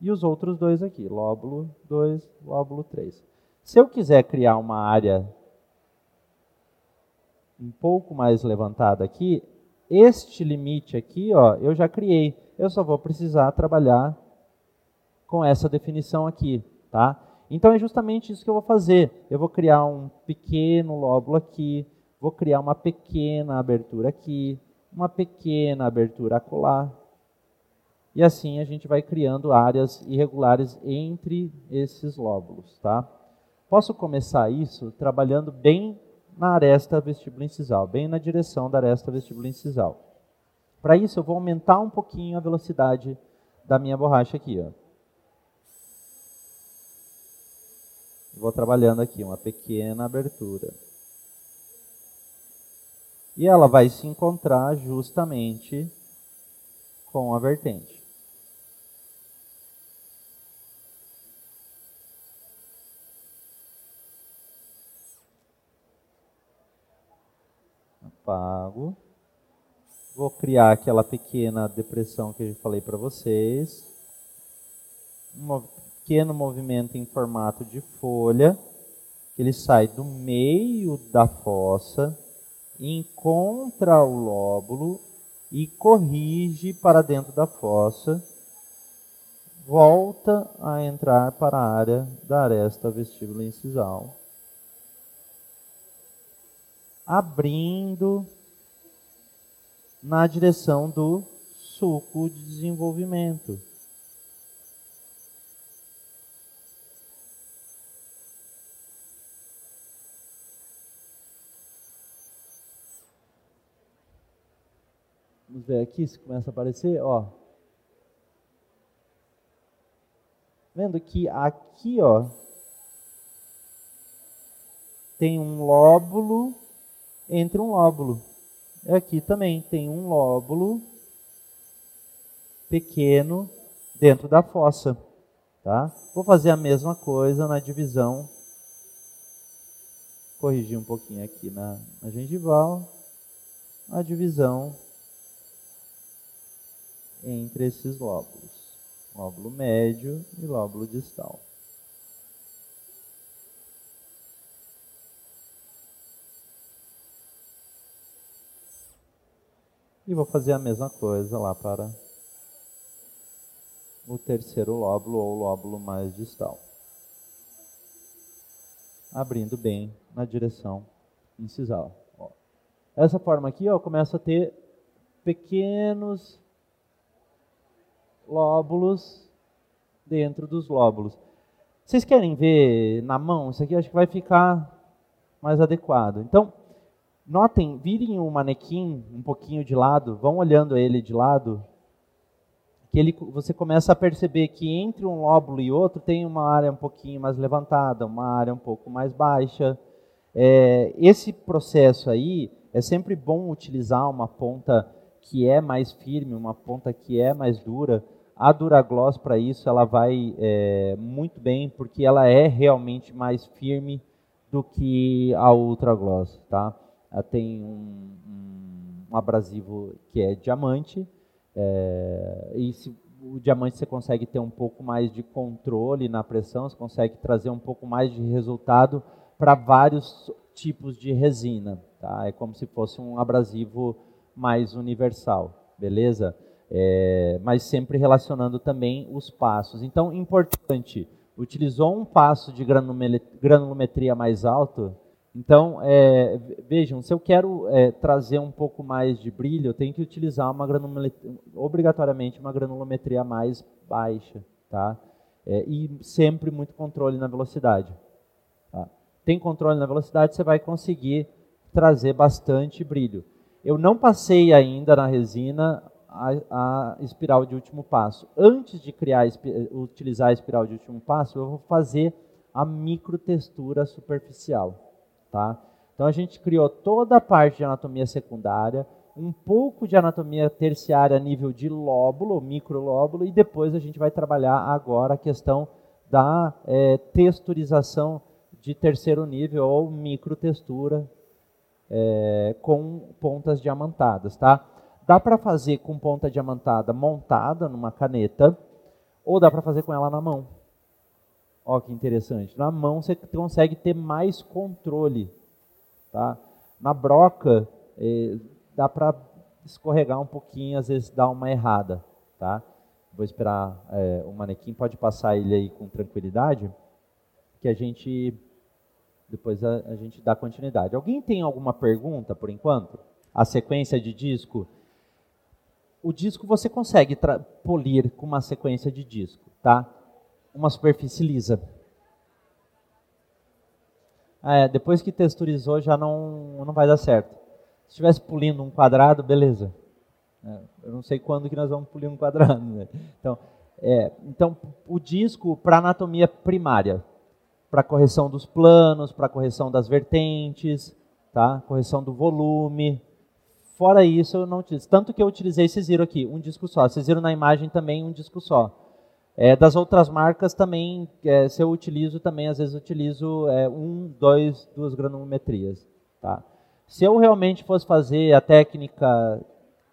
e os outros dois aqui, lóbulo 2, lóbulo 3. Se eu quiser criar uma área um pouco mais levantada aqui, este limite aqui, ó, eu já criei. Eu só vou precisar trabalhar com essa definição aqui, tá? Então é justamente isso que eu vou fazer. Eu vou criar um pequeno lóbulo aqui, vou criar uma pequena abertura aqui, uma pequena abertura acolá. E assim a gente vai criando áreas irregulares entre esses lóbulos, tá? Posso começar isso trabalhando bem na aresta vestíbulo incisal, bem na direção da aresta vestíbulo incisal. Para isso, eu vou aumentar um pouquinho a velocidade da minha borracha aqui. Ó. Vou trabalhando aqui uma pequena abertura. E ela vai se encontrar justamente com a vertente. Vou criar aquela pequena depressão que eu falei para vocês. Um pequeno movimento em formato de folha. Ele sai do meio da fossa, encontra o lóbulo e corrige para dentro da fossa. Volta a entrar para a área da aresta vestíbulo incisal abrindo na direção do suco de desenvolvimento. Vamos ver aqui se começa a aparecer, ó. Vendo que aqui, ó, tem um lóbulo entre um lóbulo. Aqui também tem um lóbulo pequeno dentro da fossa. Tá? Vou fazer a mesma coisa na divisão. Corrigir um pouquinho aqui na, na gengival. A divisão entre esses lóbulos. Lóbulo médio e lóbulo distal. E vou fazer a mesma coisa lá para o terceiro lóbulo ou lóbulo mais distal. Abrindo bem na direção incisal. Ó. Essa forma aqui, ó, começa a ter pequenos lóbulos dentro dos lóbulos. Vocês querem ver na mão? Isso aqui acho que vai ficar mais adequado. Então, Notem, virem o manequim um pouquinho de lado, vão olhando ele de lado, que ele, você começa a perceber que entre um lóbulo e outro tem uma área um pouquinho mais levantada, uma área um pouco mais baixa. É, esse processo aí é sempre bom utilizar uma ponta que é mais firme, uma ponta que é mais dura. A Duragloss para isso ela vai é, muito bem porque ela é realmente mais firme do que a Ultra Gloss, tá? Tem um, um, um abrasivo que é diamante é, e se, o diamante você consegue ter um pouco mais de controle na pressão, você consegue trazer um pouco mais de resultado para vários tipos de resina. Tá? É como se fosse um abrasivo mais universal, beleza? É, mas sempre relacionando também os passos. Então, importante, utilizou um passo de granulometria mais alto, então, é, vejam, se eu quero é, trazer um pouco mais de brilho, eu tenho que utilizar uma obrigatoriamente uma granulometria mais baixa, tá? É, e sempre muito controle na velocidade. Tá? Tem controle na velocidade, você vai conseguir trazer bastante brilho. Eu não passei ainda na resina a, a espiral de último passo. Antes de criar, utilizar a espiral de último passo, eu vou fazer a microtextura superficial. Tá? Então a gente criou toda a parte de anatomia secundária, um pouco de anatomia terciária a nível de lóbulo, microlóbulo, e depois a gente vai trabalhar agora a questão da é, texturização de terceiro nível ou microtextura é, com pontas diamantadas. Tá? Dá para fazer com ponta diamantada montada numa caneta, ou dá para fazer com ela na mão. Olha que interessante. Na mão você consegue ter mais controle. Tá? Na broca, eh, dá para escorregar um pouquinho, às vezes dá uma errada. Tá? Vou esperar eh, o manequim, pode passar ele aí com tranquilidade, que a gente depois a, a gente dá continuidade. Alguém tem alguma pergunta por enquanto? A sequência de disco? O disco você consegue polir com uma sequência de disco, tá? Uma superfície lisa. Ah, é, depois que texturizou já não, não vai dar certo. Se estivesse polindo um quadrado, beleza. É, eu não sei quando que nós vamos polir um quadrado. Né? Então, é, então, o disco para anatomia primária, para correção dos planos, para correção das vertentes, tá? correção do volume. Fora isso, eu não utilizo. Tanto que eu utilizei esse zero aqui, um disco só. Vocês viram na imagem também um disco só. É, das outras marcas também, é, se eu utilizo também, às vezes utilizo é, um, dois, duas granulometrias. Tá? Se eu realmente fosse fazer a técnica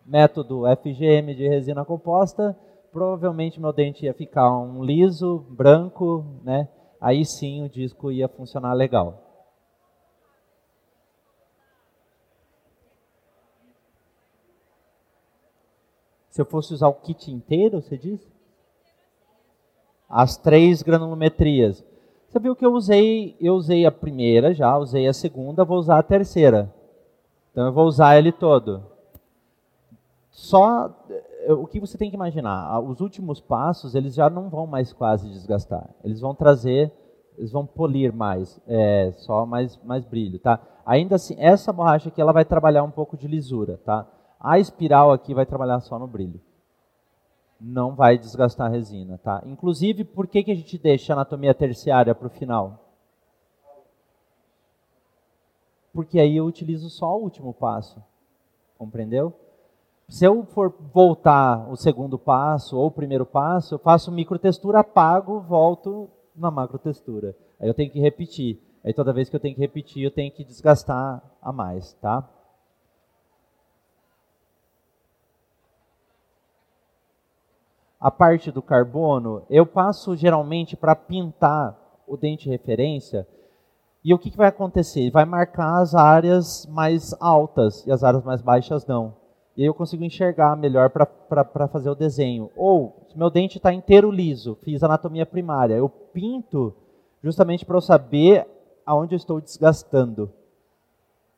método FGM de resina composta, provavelmente meu dente ia ficar um liso, branco, né? aí sim o disco ia funcionar legal. Se eu fosse usar o kit inteiro, você disse? As três granulometrias. Você viu que eu usei, eu usei a primeira já, usei a segunda, vou usar a terceira. Então eu vou usar ele todo. Só eh, o que você tem que imaginar, os últimos passos eles já não vão mais quase desgastar. Eles vão trazer, eles vão polir mais, é, só mais, mais brilho, tá? Ainda assim, essa borracha aqui ela vai trabalhar um pouco de lisura, tá? A espiral aqui vai trabalhar só no brilho não vai desgastar a resina, tá? Inclusive, por que, que a gente deixa a anatomia terciária para o final? Porque aí eu utilizo só o último passo, compreendeu? Se eu for voltar o segundo passo ou o primeiro passo, eu faço microtextura, apago, volto na macrotextura. Aí eu tenho que repetir. Aí toda vez que eu tenho que repetir, eu tenho que desgastar a mais, tá? A parte do carbono, eu passo geralmente para pintar o dente referência. E o que, que vai acontecer? Ele vai marcar as áreas mais altas e as áreas mais baixas não. E eu consigo enxergar melhor para fazer o desenho. Ou, se meu dente está inteiro liso, fiz anatomia primária, eu pinto justamente para eu saber aonde eu estou desgastando.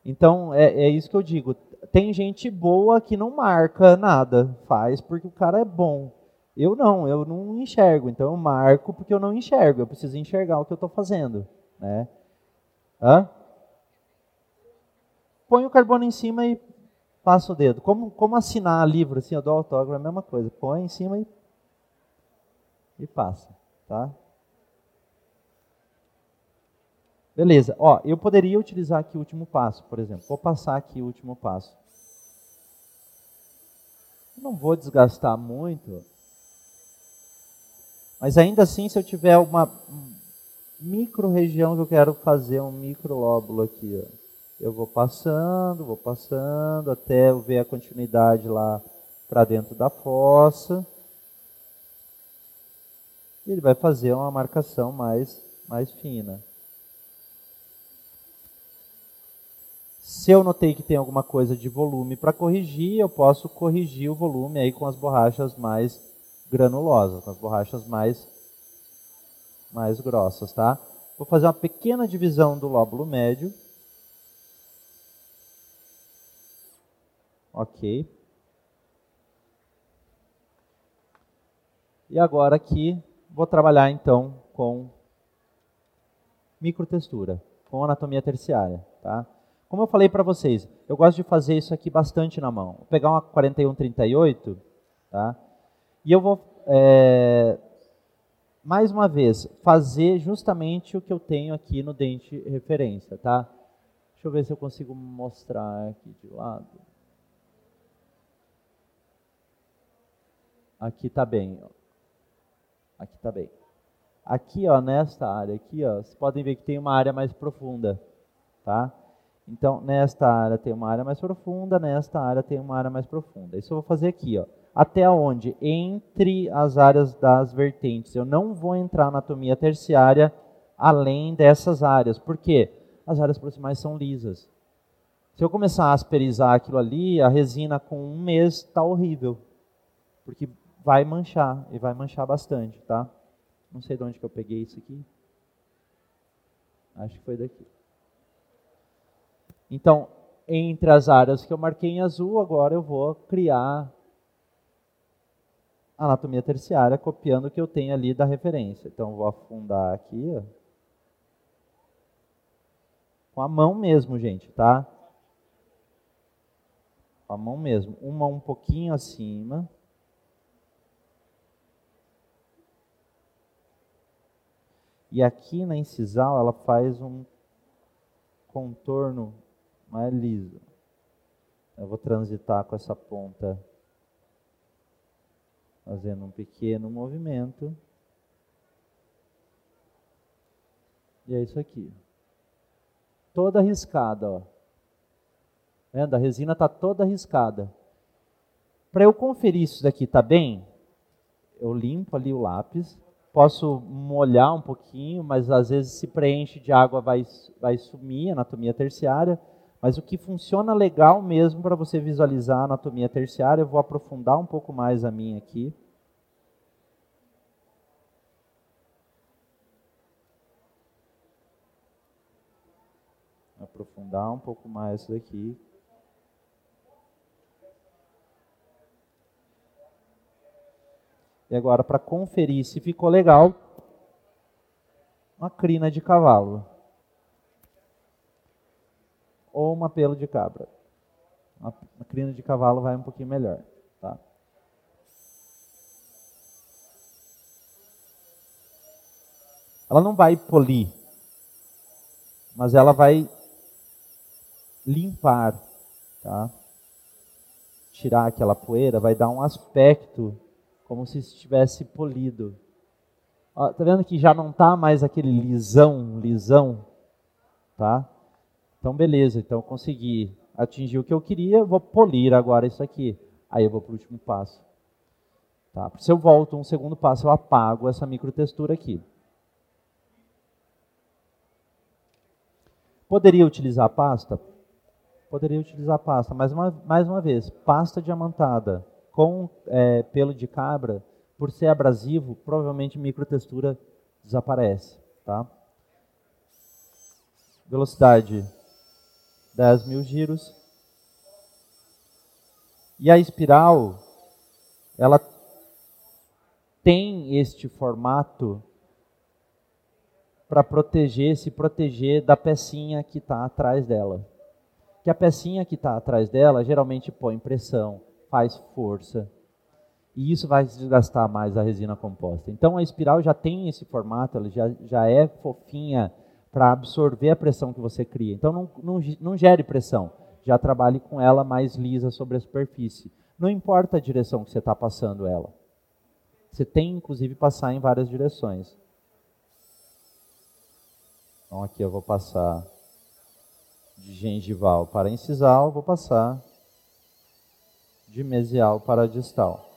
Então, é, é isso que eu digo. Tem gente boa que não marca nada, faz porque o cara é bom. Eu não, eu não enxergo. Então eu marco porque eu não enxergo. Eu preciso enxergar o que eu estou fazendo. Né? Hã? põe o carbono em cima e passa o dedo. Como, como assinar livro, assim, eu dou autógrafo, é a mesma coisa. Põe em cima e, e passa, tá? Beleza, ó, eu poderia utilizar aqui o último passo, por exemplo. Vou passar aqui o último passo. Não vou desgastar muito, mas ainda assim, se eu tiver uma micro região que eu quero fazer um micro lóbulo aqui, ó, eu vou passando, vou passando até eu ver a continuidade lá para dentro da fossa. Ele vai fazer uma marcação mais, mais fina. Se eu notei que tem alguma coisa de volume para corrigir, eu posso corrigir o volume aí com as borrachas mais granulosas, com as borrachas mais, mais grossas, tá? Vou fazer uma pequena divisão do lóbulo médio. Ok. E agora aqui, vou trabalhar então com microtextura, com anatomia terciária, tá? Como eu falei para vocês, eu gosto de fazer isso aqui bastante na mão. Vou pegar uma 4138, tá? E eu vou, é, mais uma vez, fazer justamente o que eu tenho aqui no dente referência, tá? Deixa eu ver se eu consigo mostrar aqui de lado. Aqui está bem. Ó. Aqui está bem. Aqui, ó, nesta área aqui, ó, vocês podem ver que tem uma área mais profunda, tá? Então, nesta área tem uma área mais profunda, nesta área tem uma área mais profunda. Isso eu vou fazer aqui, ó. Até onde? Entre as áreas das vertentes. Eu não vou entrar na anatomia terciária além dessas áreas. Por quê? As áreas proximais são lisas. Se eu começar a asperizar aquilo ali, a resina com um mês está horrível. Porque vai manchar, e vai manchar bastante, tá? Não sei de onde que eu peguei isso aqui. Acho que foi daqui. Então, entre as áreas que eu marquei em azul, agora eu vou criar anatomia terciária copiando o que eu tenho ali da referência. Então, vou afundar aqui, ó. com a mão mesmo, gente, tá? Com a mão mesmo. Uma um pouquinho acima. E aqui na incisal ela faz um contorno mais liso. Eu vou transitar com essa ponta, fazendo um pequeno movimento. E é isso aqui. Toda riscada, ó. Vendo? A resina está toda riscada. Para eu conferir isso daqui está bem, eu limpo ali o lápis, posso molhar um pouquinho, mas às vezes se preenche de água vai, vai sumir, anatomia terciária. Mas o que funciona legal mesmo para você visualizar a anatomia terciária, eu vou aprofundar um pouco mais a minha aqui. Aprofundar um pouco mais isso daqui. E agora, para conferir se ficou legal, uma crina de cavalo ou uma pelo de cabra. Uma, crina de cavalo vai um pouquinho melhor. Tá? Ela não vai polir, mas ela vai limpar, tá? tirar aquela poeira, vai dar um aspecto como se estivesse polido. Ó, tá vendo que já não tá mais aquele lisão, lisão, tá? Então, beleza, então consegui atingir o que eu queria, vou polir agora isso aqui. Aí eu vou para o último passo. Tá? Se eu volto um segundo passo, eu apago essa microtextura aqui. Poderia utilizar pasta? Poderia utilizar pasta, mas uma, mais uma vez, pasta diamantada com é, pelo de cabra, por ser abrasivo, provavelmente microtextura desaparece. Tá? Velocidade 10 mil giros. E a espiral, ela tem este formato para proteger, se proteger da pecinha que está atrás dela. que a pecinha que está atrás dela geralmente põe pressão, faz força, e isso vai desgastar mais a resina composta. Então a espiral já tem esse formato, ela já, já é fofinha para absorver a pressão que você cria. Então não, não, não gere pressão, já trabalhe com ela mais lisa sobre a superfície. Não importa a direção que você está passando ela. Você tem inclusive passar em várias direções. Então aqui eu vou passar de gengival para incisal, vou passar de mesial para distal.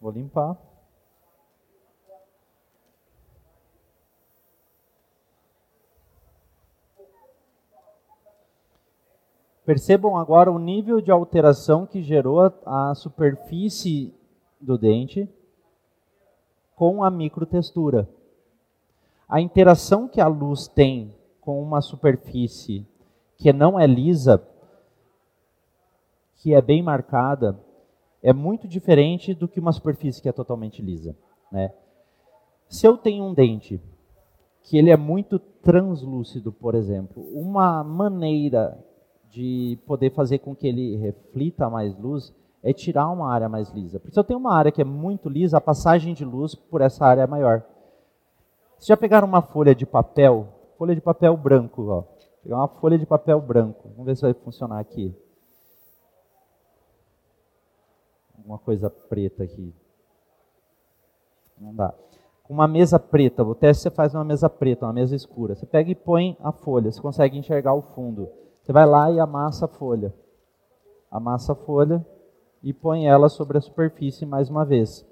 Vou limpar. Percebam agora o nível de alteração que gerou a, a superfície do dente com a microtextura. A interação que a luz tem com uma superfície que não é lisa, que é bem marcada, é muito diferente do que uma superfície que é totalmente lisa. Né? Se eu tenho um dente que ele é muito translúcido, por exemplo, uma maneira de poder fazer com que ele reflita mais luz é tirar uma área mais lisa. Porque se eu tenho uma área que é muito lisa, a passagem de luz por essa área é maior. Vocês já pegaram uma folha de papel, folha de papel branco, ó. Pegar uma folha de papel branco. Vamos ver se vai funcionar aqui. Uma coisa preta aqui. Não dá. Com uma mesa preta, o teste você faz uma mesa preta, uma mesa escura. Você pega e põe a folha, você consegue enxergar o fundo. Você vai lá e amassa a folha. Amassa a folha e põe ela sobre a superfície mais uma vez.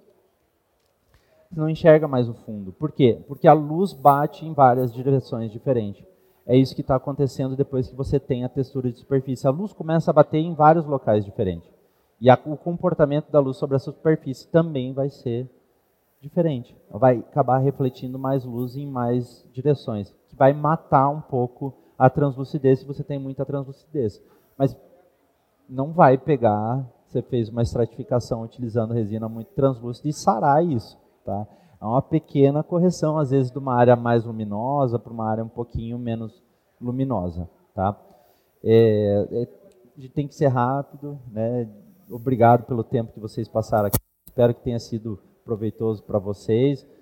Você não enxerga mais o fundo. Por quê? Porque a luz bate em várias direções diferentes. É isso que está acontecendo depois que você tem a textura de superfície. A luz começa a bater em vários locais diferentes. E a, o comportamento da luz sobre a superfície também vai ser diferente. Vai acabar refletindo mais luz em mais direções, que vai matar um pouco a translucidez se você tem muita translucidez. Mas não vai pegar, você fez uma estratificação utilizando resina muito translúcida e sarar isso. Tá? É uma pequena correção, às vezes, de uma área mais luminosa para uma área um pouquinho menos luminosa. Tá? É, é, tem que ser rápido, né? Obrigado pelo tempo que vocês passaram aqui. Espero que tenha sido proveitoso para vocês.